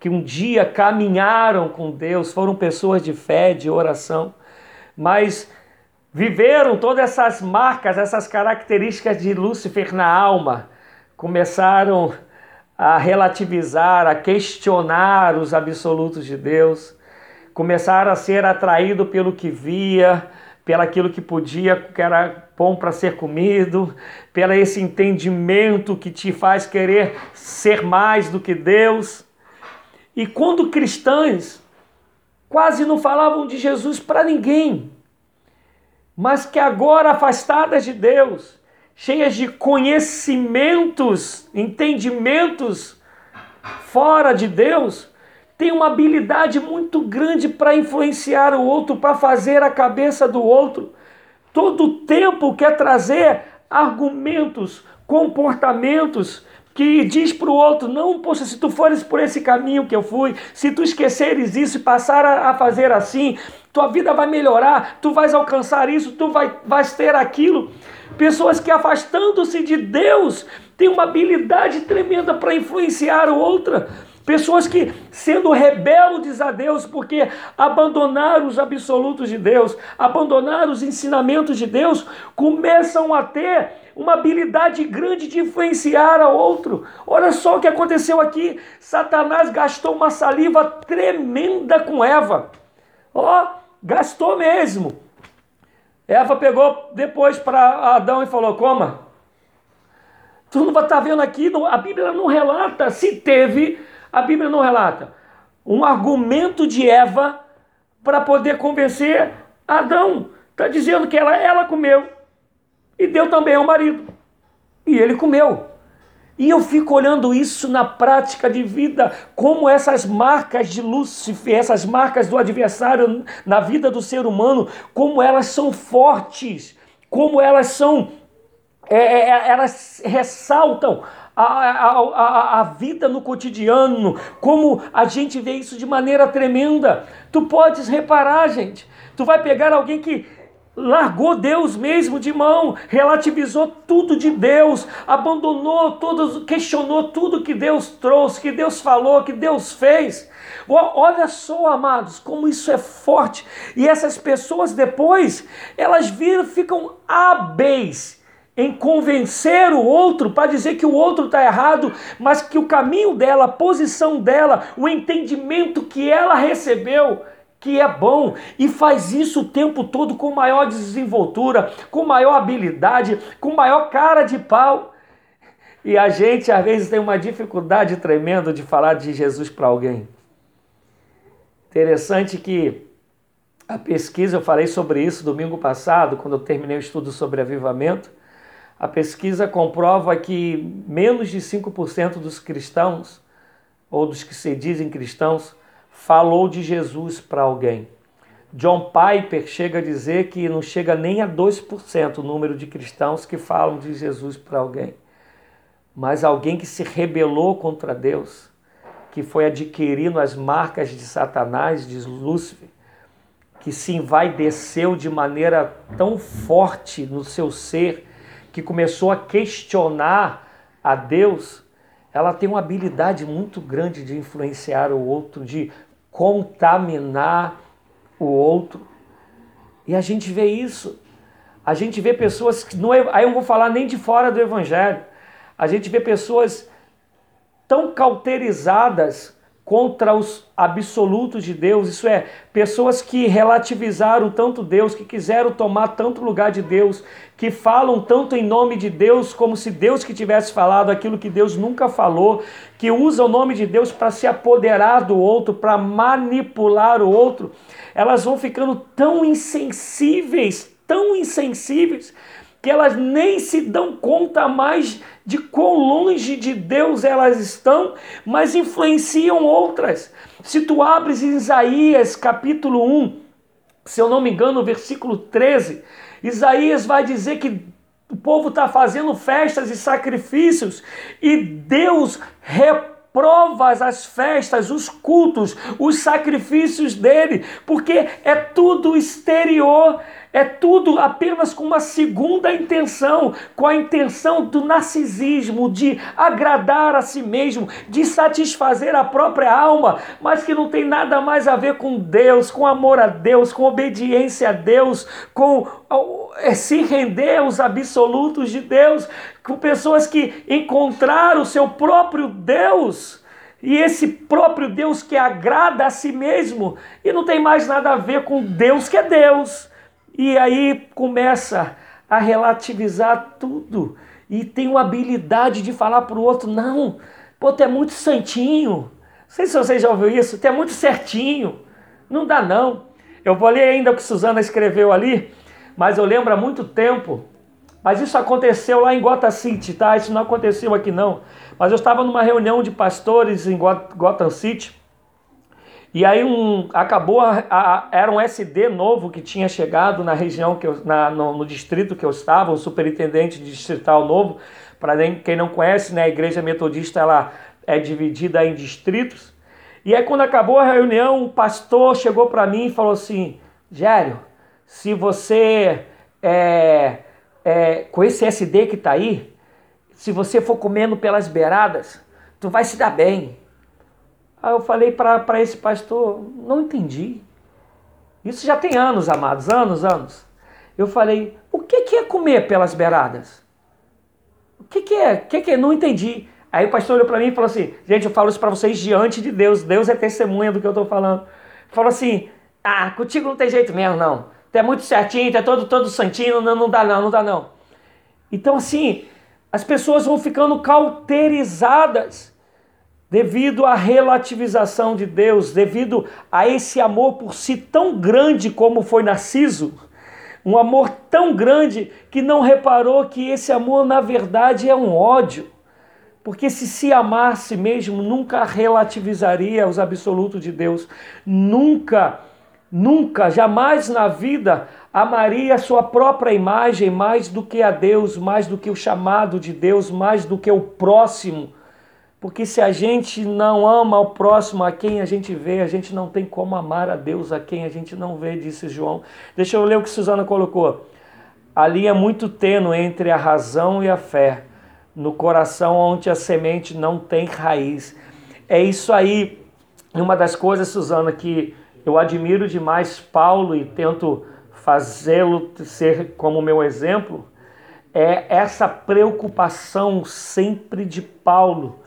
[SPEAKER 1] que um dia caminharam com Deus, foram pessoas de fé, de oração, mas viveram todas essas marcas, essas características de Lúcifer na alma, começaram a relativizar, a questionar os absolutos de Deus começaram a ser atraídos pelo que via, pelo aquilo que podia, que era bom para ser comido, pelo esse entendimento que te faz querer ser mais do que Deus. E quando cristãs quase não falavam de Jesus para ninguém, mas que agora afastadas de Deus, cheias de conhecimentos, entendimentos fora de Deus, tem uma habilidade muito grande para influenciar o outro, para fazer a cabeça do outro. Todo o tempo quer trazer argumentos, comportamentos que diz para o outro: não, poxa, se tu fores por esse caminho que eu fui, se tu esqueceres isso e passar a, fazer assim, tua vida vai melhorar, tu vais alcançar isso, tu vai, vais ter aquilo. Pessoas que afastando-se de Deus têm uma habilidade tremenda para influenciar outra. Pessoas que, sendo rebeldes a Deus, porque abandonaram os absolutos de Deus, abandonaram os ensinamentos de Deus, começam a ter uma habilidade grande de influenciar a outro. Olha só o que aconteceu aqui: Satanás gastou uma saliva tremenda com Eva. Ó, oh, gastou mesmo. Eva pegou depois para Adão e falou: Coma. Tu não vai estar tá vendo aqui, a Bíblia não relata se teve a Bíblia não relata um argumento de Eva para poder convencer Adão. Está dizendo que ela, ela comeu e deu também ao marido. E ele comeu. E eu fico olhando isso na prática de vida, como essas marcas de Lúcifer, essas marcas do adversário na vida do ser humano, como elas são fortes, como elas são, é, é, é elas ressaltam a, a, a, vida no cotidiano, como a gente vê isso de maneira tremenda. Tu podes reparar, gente. Tu vai pegar alguém que largou Deus mesmo de mão, relativizou tudo de Deus, abandonou todos, questionou tudo que Deus trouxe, que Deus falou, que Deus fez. Olha só, amados, como isso é forte. E essas pessoas depois, elas viram, ficam hábeis em convencer o outro para dizer que o outro está errado, mas que o caminho dela, a posição dela, o entendimento que ela recebeu, que é bom, e faz isso o tempo todo com maior desenvoltura, com maior habilidade, com maior cara de pau. E a gente às vezes tem uma dificuldade tremenda de falar de Jesus para alguém. Interessante que a pesquisa, eu falei sobre isso domingo passado, quando eu terminei o estudo sobre avivamento. A pesquisa comprova que menos de 5% dos cristãos, ou dos que se dizem cristãos, falou de Jesus para alguém. John Piper chega a dizer que não chega nem a 2% o número de cristãos que falam de Jesus para alguém. Mas alguém que se rebelou contra Deus, que foi adquirindo as marcas de Satanás, de Lúcifer, que se envaideceu de maneira tão forte no seu ser que começou a questionar a Deus, ela tem uma habilidade muito grande de influenciar o outro, de contaminar o outro. E a gente vê isso. A gente vê pessoas que não aí eu não vou falar nem de fora do evangelho. A gente vê pessoas tão cauterizadas contra os absolutos de Deus, isso é, pessoas que relativizaram tanto Deus, que quiseram tomar tanto lugar de Deus, que falam tanto em nome de Deus como se Deus que tivesse falado aquilo que Deus nunca falou, que usa o nome de Deus para se apoderar do outro, para manipular o outro, elas vão ficando tão insensíveis, tão insensíveis, que elas nem se dão conta mais de quão longe de Deus elas estão, mas influenciam outras. Se tu abres Isaías capítulo 1, se eu não me engano, versículo 13, Isaías vai dizer que o povo está fazendo festas e sacrifícios e Deus reprova as festas, os cultos, os sacrifícios dele, porque é tudo exterior, é tudo apenas com uma segunda intenção, com a intenção do narcisismo, de agradar a si mesmo, de satisfazer a própria alma, mas que não tem nada mais a ver com Deus, com amor a Deus, com obediência a Deus, com é, se render aos absolutos de Deus, com pessoas que encontraram o seu próprio Deus. E esse próprio Deus que agrada a si mesmo e não tem mais nada a ver com Deus que é Deus. E aí começa a relativizar tudo e tem uma habilidade de falar para o outro: não, pô, tu é muito santinho. Não sei se você já ouviu isso, tu é muito certinho. Não dá não. Eu vou ler ainda o que Suzana escreveu ali, mas eu lembro há muito tempo. Mas isso aconteceu lá em Gotham City, tá? Isso não aconteceu aqui não. Mas eu estava numa reunião de pastores em Gotham City e aí um, acabou, a, a, era um SD novo que tinha chegado na região, que eu, na, no, no, distrito que eu estava, um superintendente distrital novo. Para quem não conhece, né, a igreja metodista ela é dividida em distritos. E aí quando acabou a reunião, o pastor chegou para mim e falou assim, Gério, se você, é, é, com esse SD que está aí, se você for comendo pelas beiradas, tu vai se dar bem. Aí eu falei para esse pastor, não entendi. Isso já tem anos, amados, anos, anos. Eu falei, o que, que é comer pelas beiradas? O que, que é? O que, que é? Não entendi. Aí o pastor olhou para mim e falou assim: gente, eu falo isso para vocês diante de Deus. Deus é testemunha do que eu estou falando. Falou assim: ah, contigo não tem jeito mesmo, não. Tu é muito certinho, tu é todo, todo santinho, não, não dá não, não dá não. Então assim, as pessoas vão ficando cauterizadas devido à relativização de Deus, devido a esse amor por si tão grande como foi Narciso, um amor tão grande que não reparou que esse amor na verdade é um ódio. Porque se se amasse mesmo, nunca relativizaria os absolutos de Deus. Nunca, nunca, jamais na vida amaria a sua própria imagem mais do que a Deus, mais do que o chamado de Deus, mais do que o próximo porque se a gente não ama o próximo a quem a gente vê, a gente não tem como amar a Deus a quem a gente não vê, disse João. Deixa eu ler o que Suzana colocou. A linha é muito tênue entre a razão e a fé, no coração onde a semente não tem raiz. É isso aí. Uma das coisas, Suzana, que eu admiro demais Paulo e tento fazê-lo ser como meu exemplo, é essa preocupação sempre de Paulo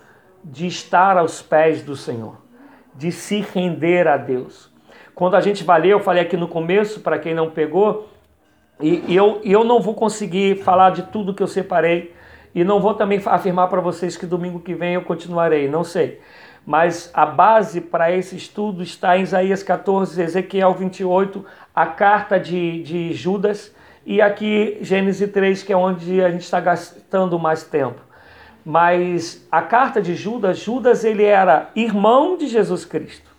[SPEAKER 1] de estar aos pés do Senhor, de se render a Deus. Quando a gente vai ler, eu falei aqui no começo, para quem não pegou, e, eu, eu não vou conseguir falar de tudo que eu separei, e não vou também afirmar para vocês que domingo que vem eu continuarei, não sei. Mas a base para esse estudo está em Isaías 14, Ezequiel 28, a carta de, de Judas, e aqui Gênesis 3, que é onde a gente está gastando mais tempo mas a carta de Judas, Judas ele era irmão de Jesus Cristo.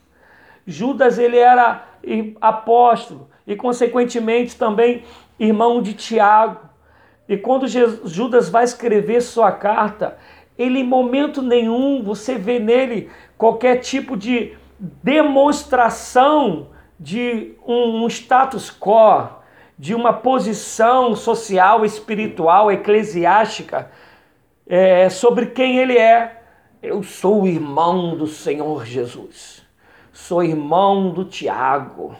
[SPEAKER 1] Judas ele era apóstolo e consequentemente também irmão de Tiago. E quando Judas vai escrever sua carta, ele em momento nenhum você vê nele qualquer tipo de demonstração de um, status quo, de uma posição social, espiritual, eclesiástica é, sobre quem ele é. Eu sou irmão do Senhor Jesus. Sou irmão do Tiago.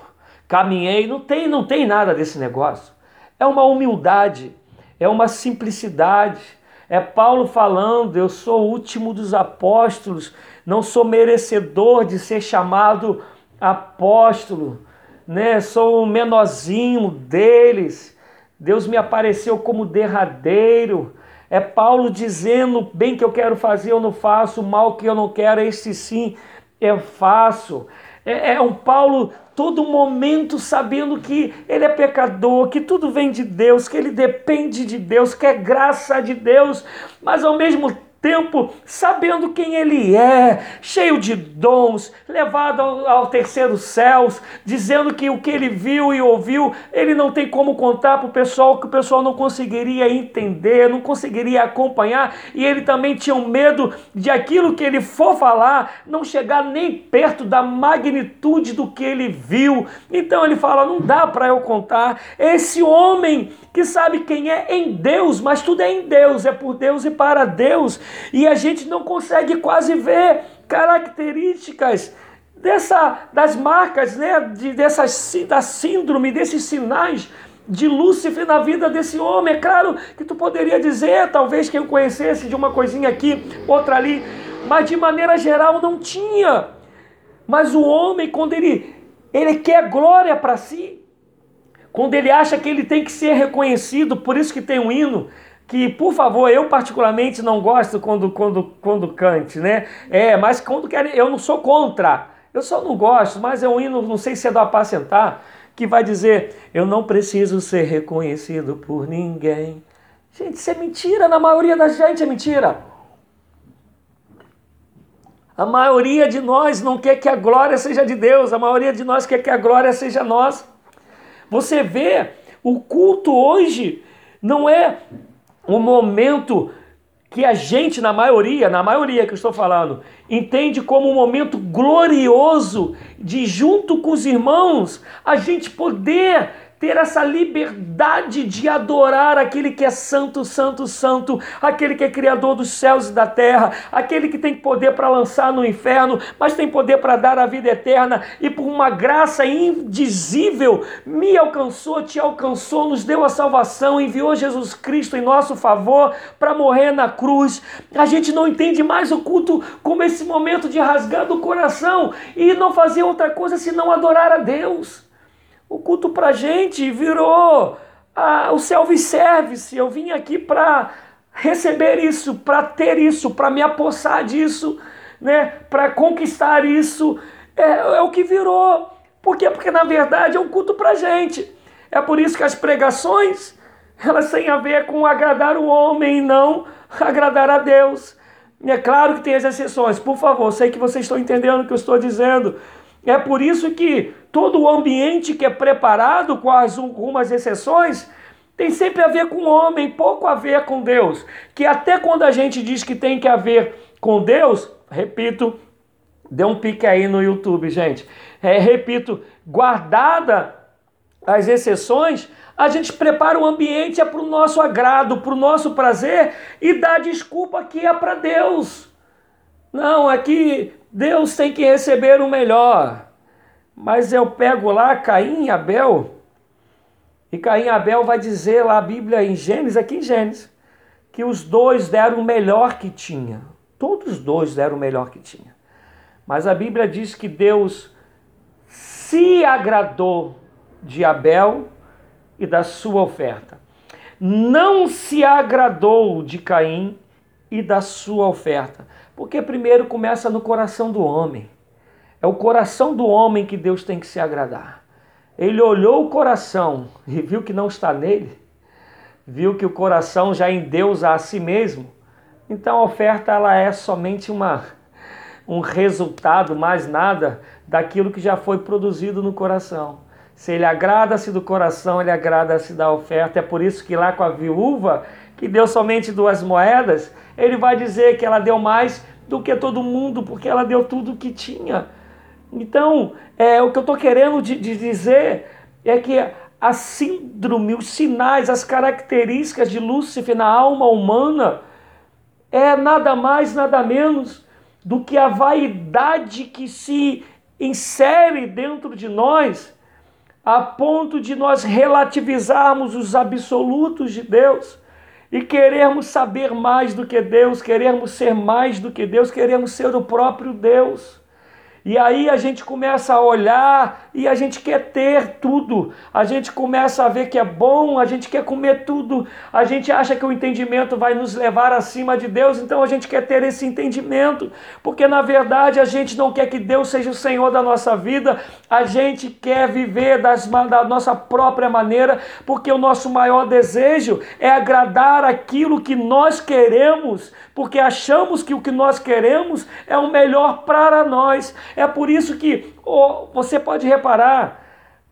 [SPEAKER 1] Caminhei, não tem, não tem nada desse negócio. É uma humildade, é uma simplicidade. É Paulo falando, eu sou o último dos apóstolos, não sou merecedor de ser chamado apóstolo, né? Sou o menorzinho deles. Deus me apareceu como derradeiro. É Paulo dizendo: bem que eu quero fazer, eu não faço, mal que eu não quero, esse sim eu faço. É, é um Paulo todo momento sabendo que ele é pecador, que tudo vem de Deus, que ele depende de Deus, que é graça de Deus, mas ao mesmo tempo sabendo quem ele é, cheio de dons, levado ao, ao terceiro céus, dizendo que o que ele viu e ouviu, ele não tem como contar para o pessoal, que o pessoal não conseguiria entender, não conseguiria acompanhar, e ele também tinha um medo de aquilo que ele for falar não chegar nem perto da magnitude do que ele viu. Então ele fala: não dá para eu contar. Esse homem que sabe quem é em Deus, mas tudo é em Deus, é por Deus e para Deus e a gente não consegue quase ver características dessa, das marcas, né, de, dessas, da síndrome, desses sinais de Lúcifer na vida desse homem. É claro que tu poderia dizer, talvez quem conhecesse de uma coisinha aqui, outra ali, mas de maneira geral não tinha. Mas o homem, quando ele, ele quer glória para si, quando ele acha que ele tem que ser reconhecido, por isso que tem um hino que, por favor, eu particularmente não gosto quando, quando, quando cante, né? É, mas quando querem, eu não sou contra, eu só não gosto, mas é um hino, não sei se é do apacentar, que vai dizer: Eu não preciso ser reconhecido por ninguém. Gente, isso é mentira, na maioria da gente é mentira. A maioria de nós não quer que a glória seja de Deus, a maioria de nós quer que a glória seja nossa. Você vê, o culto hoje não é um momento que a gente, na maioria, na maioria que eu estou falando, entende como um momento glorioso de, junto com os irmãos, a gente poder ter essa liberdade de adorar aquele que é santo, santo, santo, aquele que é criador dos céus e da terra, aquele que tem poder para lançar no inferno, mas tem poder para dar a vida eterna e por uma graça indizível me alcançou, te alcançou, nos deu a salvação, enviou Jesus Cristo em nosso favor para morrer na cruz. A gente não entende mais o culto como esse momento de rasgar do coração e não fazer outra coisa senão adorar a Deus. O culto para gente virou ah, o self-service. Eu vim aqui para receber isso, para ter isso, para me apossar disso, né? para conquistar isso. É, é o que virou. Por quê? Porque na verdade é um culto para gente. É por isso que as pregações elas têm a ver com agradar o homem e não agradar a Deus. É claro que tem as exceções. Por favor, sei que vocês estão entendendo o que eu estou dizendo. É por isso que todo o ambiente que é preparado, com algumas exceções, tem sempre a ver com o homem, pouco a ver com Deus. Que até quando a gente diz que tem que haver com Deus, repito, dê um pique aí no YouTube, gente. É, repito, guardada as exceções, a gente prepara o ambiente é para o nosso agrado, para o nosso prazer e dá desculpa que é para Deus. Não, aqui Deus tem que receber o melhor. Mas eu pego lá Caim e Abel, e Caim e Abel vai dizer lá a Bíblia em Gênesis, aqui em Gênesis, que os dois deram o melhor que tinha. Todos os dois deram o melhor que tinha. Mas a Bíblia diz que Deus se agradou de Abel e da sua oferta. Não se agradou de Caim e da sua oferta. Porque primeiro começa no coração do homem. É o coração do homem que Deus tem que se agradar. Ele olhou o coração e viu que não está nele, viu que o coração já endeusa a si mesmo. Então a oferta ela é somente uma, um resultado, mais nada, daquilo que já foi produzido no coração. Se ele agrada-se do coração, ele agrada-se da oferta. É por isso que lá com a viúva, que deu somente duas moedas, ele vai dizer que ela deu mais do que todo mundo, porque ela deu tudo o que tinha. Então, é, o que eu estou querendo de, de dizer é que a síndrome, os sinais, as características de Lúcifer na alma humana é nada mais, nada menos do que a vaidade que se insere dentro de nós, a ponto de nós relativizarmos os absolutos de Deus e queremos saber mais do que Deus, queremos ser mais do que Deus, queremos ser o próprio Deus. E aí a gente começa a olhar e a gente quer ter tudo. A gente começa a ver que é bom, a gente quer comer tudo. A gente acha que o entendimento vai nos levar acima de Deus, então a gente quer ter esse entendimento, porque na verdade a gente não quer que Deus seja o Senhor da nossa vida. A gente quer viver das, da nossa própria maneira, porque o nosso maior desejo é agradar aquilo que nós queremos, porque achamos que o que nós queremos é o melhor para nós. É por isso que oh, você pode reparar,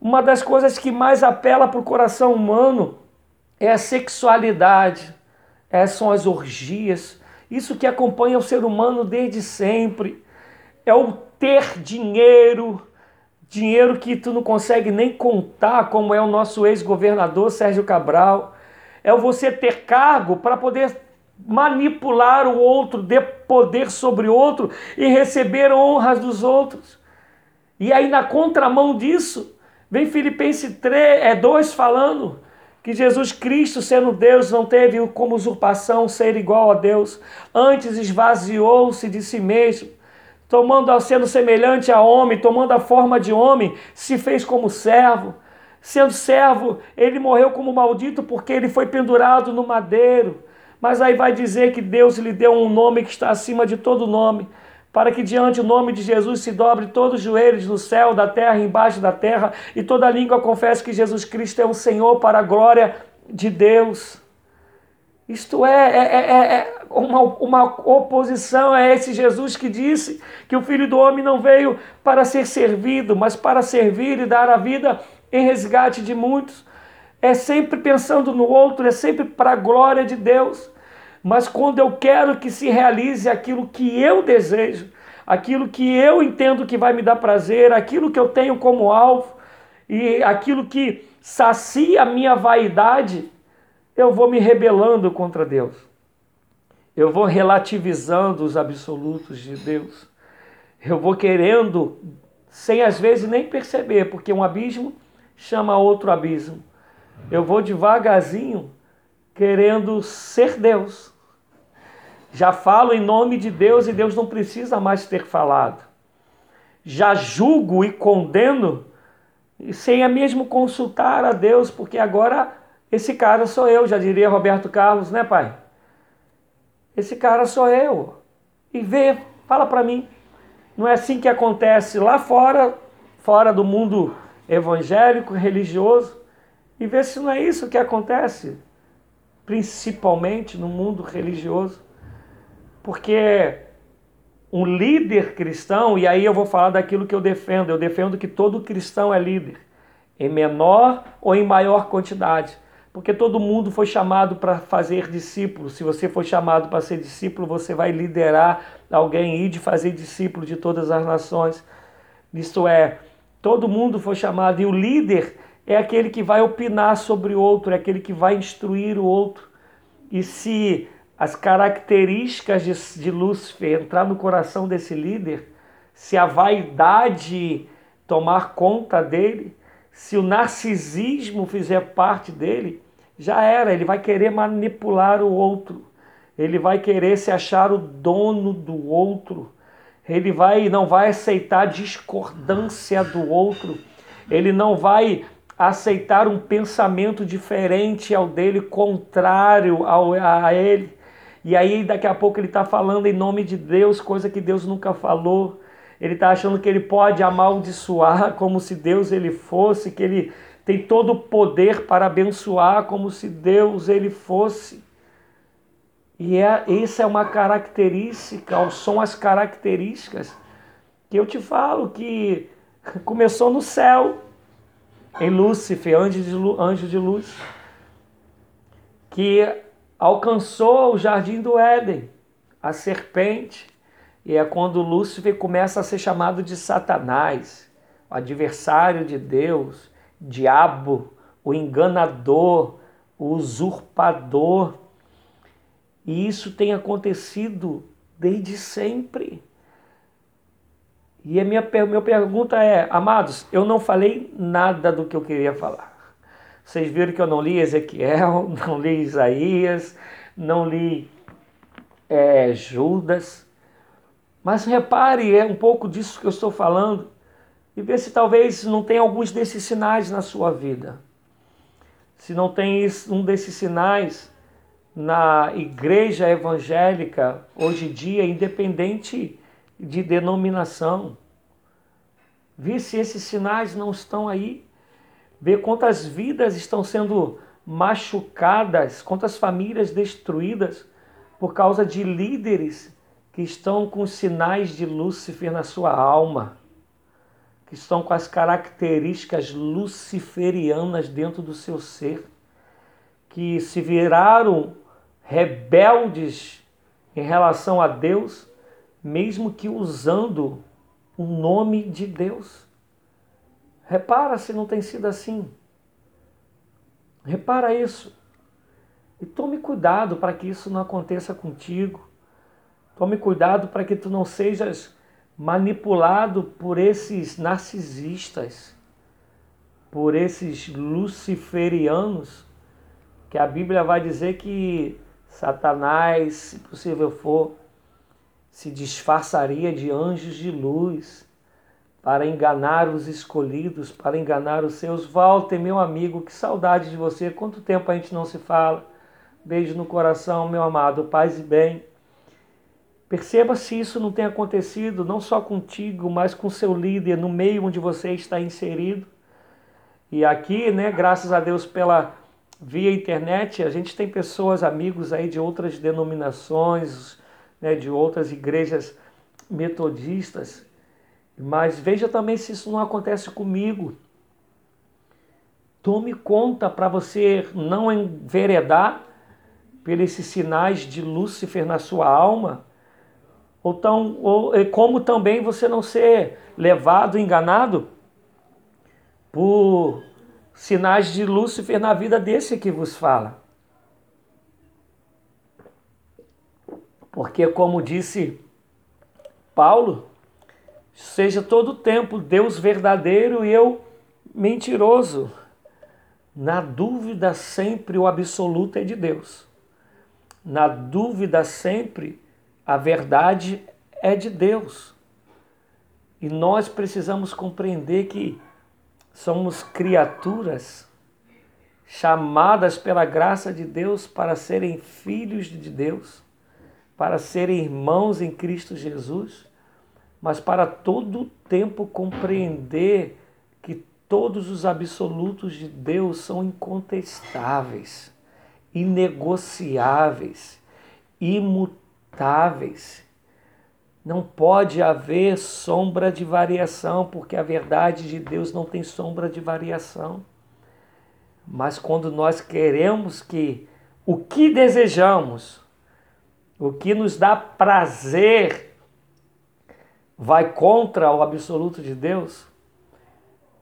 [SPEAKER 1] uma das coisas que mais apela para o coração humano é a sexualidade, é, são as orgias, isso que acompanha o ser humano desde sempre. É o ter dinheiro, dinheiro que tu não consegue nem contar, como é o nosso ex-governador Sérgio Cabral. É você ter cargo para poder manipular o outro, ter poder sobre o outro e receber honras dos outros. E aí, na contramão disso, vem Filipenses 3, é, 2 falando que Jesus Cristo, sendo Deus, não teve como usurpação ser igual a Deus, antes esvaziou-se de si mesmo, tomando sendo semelhante a homem, tomando a forma de homem, se fez como servo sendo servo, ele morreu como maldito porque ele foi pendurado no madeiro. Mas aí vai dizer que Deus lhe deu um nome que está acima de todo nome, para que diante do nome de Jesus se dobre todos os joelhos no céu, da terra, embaixo da terra, e toda língua confesse que Jesus Cristo é o Senhor para a glória de Deus. Isto é, é, é, é, uma, uma oposição a esse Jesus que disse que o Filho do Homem não veio para ser servido, mas para servir e dar a vida em resgate de muitos. É sempre pensando no outro, é sempre para a glória de Deus. Mas quando eu quero que se realize aquilo que eu desejo, aquilo que eu entendo que vai me dar prazer, aquilo que eu tenho como alvo e aquilo que sacia a minha vaidade, eu vou me rebelando contra Deus. Eu vou relativizando os absolutos de Deus. Eu vou querendo, sem às vezes nem perceber, porque um abismo chama outro abismo. Eu vou devagarzinho querendo ser Deus. Já falo em nome de Deus e Deus não precisa mais ter falado. Já julgo e condeno sem a mesmo consultar a Deus, porque agora esse cara sou eu, já diria Roberto Carlos, né, pai? Esse cara sou eu. E vê, fala para mim. Não é assim que acontece lá fora, fora do mundo evangélico, religioso, e vê se não é isso que acontece, principalmente no mundo religioso. Porque um líder cristão, e aí eu vou falar daquilo que eu defendo, eu defendo que todo cristão é líder, em menor ou em maior quantidade. Porque todo mundo foi chamado para fazer discípulo. Se você foi chamado para ser discípulo, você vai liderar alguém e de fazer discípulo de todas as nações. Isto é, todo mundo foi chamado e o líder é aquele que vai opinar sobre o outro, é aquele que vai instruir o outro. E se as características de, de Lúcifer entrar no coração desse líder, se a vaidade tomar conta dele, se o narcisismo fizer parte dele, já era, ele vai querer manipular o outro. Ele vai querer se achar o dono do outro. Ele vai não vai aceitar discordância do outro. Ele não vai aceitar um pensamento diferente ao dele, contrário ao, a ele. E aí daqui a pouco ele está falando em nome de Deus, coisa que Deus nunca falou. Ele está achando que ele pode amaldiçoar como se Deus ele fosse, que ele tem todo o poder para abençoar como se Deus ele fosse. E é, essa é uma característica, são as características que eu te falo que começou no céu, em Lúcifer, anjo de, anjo de luz, que alcançou o jardim do Éden, a serpente, e é quando Lúcifer começa a ser chamado de Satanás, o adversário de Deus, diabo, o enganador, o usurpador. E isso tem acontecido desde sempre. E a minha, minha pergunta é, amados, eu não falei nada do que eu queria falar. Vocês viram que eu não li Ezequiel, não li Isaías, não li é, Judas. Mas repare, é um pouco disso que eu estou falando e ver se talvez não tem alguns desses sinais na sua vida. Se não tem um desses sinais na igreja evangélica hoje em dia, independente de denominação. Vê se esses sinais não estão aí. Vê quantas vidas estão sendo machucadas, quantas famílias destruídas por causa de líderes que estão com sinais de Lúcifer na sua alma, que estão com as características luciferianas dentro do seu ser, que se viraram rebeldes em relação a Deus, mesmo que usando o nome de Deus. Repara se não tem sido assim. Repara isso. E tome cuidado para que isso não aconteça contigo. Tome cuidado para que tu não sejas manipulado por esses narcisistas, por esses luciferianos, que a Bíblia vai dizer que Satanás, se possível for, se disfarçaria de anjos de luz para enganar os escolhidos, para enganar os seus. Walter, meu amigo, que saudade de você. Quanto tempo a gente não se fala? Beijo no coração, meu amado. Paz e bem. Perceba se isso não tem acontecido, não só contigo, mas com seu líder, no meio onde você está inserido. E aqui, né, graças a Deus pela via internet, a gente tem pessoas, amigos aí de outras denominações, né, de outras igrejas metodistas, mas veja também se isso não acontece comigo. Tome conta para você não enveredar pelos sinais de Lúcifer na sua alma, ou, tão, ou como também você não ser levado, enganado por sinais de Lúcifer na vida desse que vos fala. Porque, como disse Paulo, seja todo o tempo Deus verdadeiro e eu mentiroso. Na dúvida, sempre o absoluto é de Deus. Na dúvida, sempre a verdade é de Deus. E nós precisamos compreender que somos criaturas chamadas pela graça de Deus para serem filhos de Deus, para serem irmãos em Cristo Jesus, mas para todo o tempo compreender que todos os absolutos de Deus são incontestáveis, inegociáveis, imutáveis não pode haver sombra de variação, porque a verdade de Deus não tem sombra de variação. Mas quando nós queremos que o que desejamos, o que nos dá prazer, vai contra o absoluto de Deus,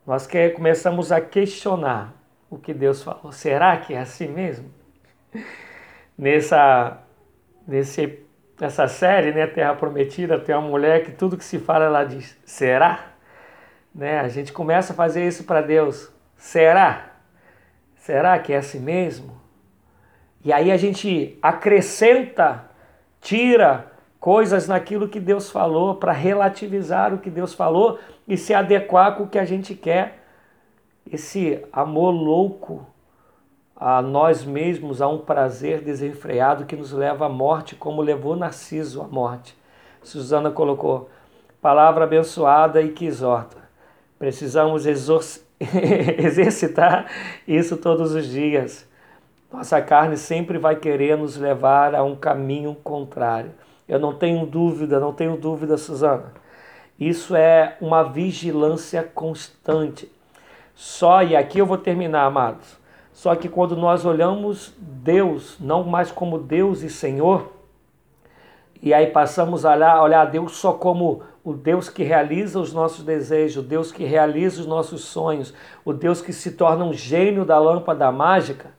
[SPEAKER 1] nós que começamos a questionar o que Deus falou. Será que é assim mesmo? Nessa, nesse essa série, né, Terra Prometida, tem uma mulher que tudo que se fala ela diz: será? Né? A gente começa a fazer isso para Deus: será? Será que é assim mesmo? E aí a gente acrescenta, tira coisas naquilo que Deus falou para relativizar o que Deus falou e se adequar com o que a gente quer. Esse amor louco a nós mesmos a um prazer desenfreado que nos leva à morte, como levou Narciso à morte. Susana colocou, palavra abençoada e que exorta. Precisamos exercitar isso todos os dias. Nossa carne sempre vai querer nos levar a um caminho contrário. Eu não tenho dúvida, não tenho dúvida, Susana. Isso é uma vigilância constante. Só, e aqui eu vou terminar, amados só que quando nós olhamos Deus, não mais como Deus e Senhor, e aí passamos a olhar, olhar Deus só como o Deus que realiza os nossos desejos, o Deus que realiza os nossos sonhos, o Deus que se torna um gênio da lâmpada mágica,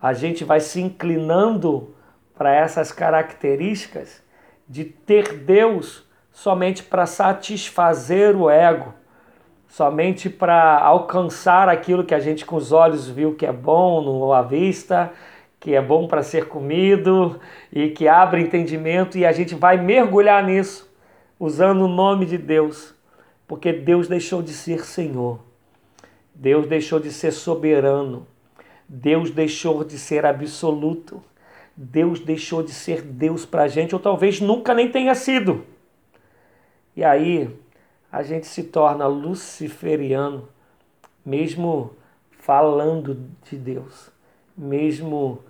[SPEAKER 1] a gente vai se inclinando para essas características de ter Deus somente para satisfazer o ego, somente para alcançar aquilo que a gente com os olhos viu que é bom no à vista, que é bom para ser comido e que abre entendimento e a gente vai mergulhar nisso usando o nome de Deus, porque Deus deixou de ser Senhor. Deus deixou de ser soberano. Deus deixou de ser absoluto. Deus deixou de ser Deus para a gente, ou talvez nunca nem tenha sido. E aí, a gente se torna luciferiano, mesmo falando de Deus, mesmo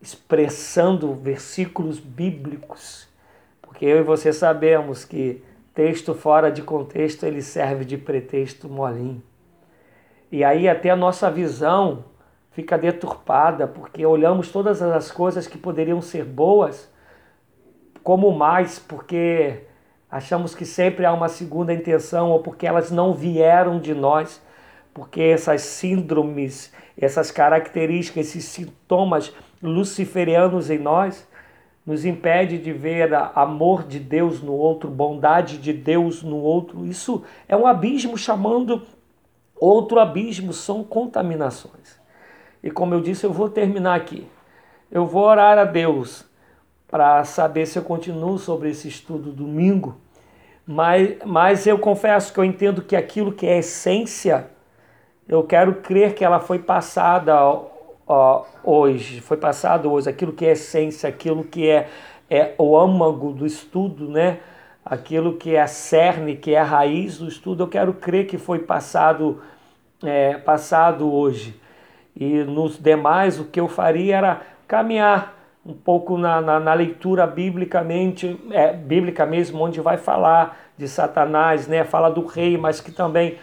[SPEAKER 1] expressando versículos bíblicos, porque eu e você sabemos que texto fora de contexto ele serve de pretexto molinho. E aí até a nossa visão fica deturpada, porque olhamos todas as coisas que poderiam ser boas como mais, porque Achamos que sempre há uma segunda intenção, ou porque elas não vieram de nós, porque essas síndromes, essas características, esses sintomas luciferianos em nós, nos impede de ver amor de Deus no outro, bondade de Deus no outro. Isso é um abismo chamando outro abismo, são contaminações. E como eu disse, eu vou terminar aqui. Eu vou orar a Deus para saber se eu continuo sobre esse estudo domingo, mas, mas eu confesso que eu entendo que aquilo que é essência, eu quero crer que ela foi passada ó, hoje, foi passado hoje, aquilo que é essência, aquilo que é, é o âmago do estudo, né? aquilo que é a cerne, que é a raiz do estudo, eu quero crer que foi passado, é, passado hoje. E nos demais, o que eu faria era caminhar um pouco na, na, na leitura biblicamente, é, bíblica mesmo, onde vai falar de Satanás, né? fala do rei, mas que também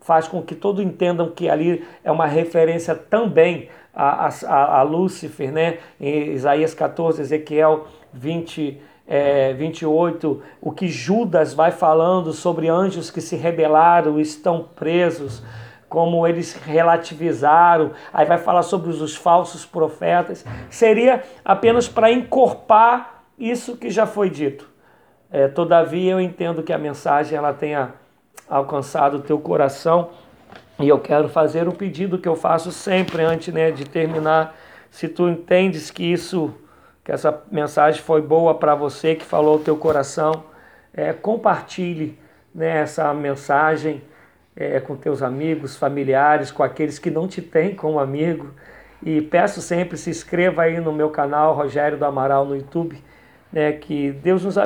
[SPEAKER 1] faz com que todos entendam que ali é uma referência também a, a, a Lúcifer, né? em Isaías 14, Ezequiel 20, é, 28, o que Judas vai falando sobre anjos que se rebelaram, estão presos, como eles relativizaram, aí vai falar sobre os, os falsos profetas, seria apenas para encorpar isso que já foi dito. É, todavia, eu entendo que a mensagem ela tenha alcançado o teu coração e eu quero fazer um pedido que eu faço sempre antes né, de terminar. Se tu entendes que isso que essa mensagem foi boa para você, que falou o teu coração. É, compartilhe né, essa mensagem é, com teus amigos, familiares, com aqueles que não te têm como amigo. E peço sempre, se inscreva aí no meu canal, Rogério do Amaral, no YouTube, né, que Deus nos abençoe.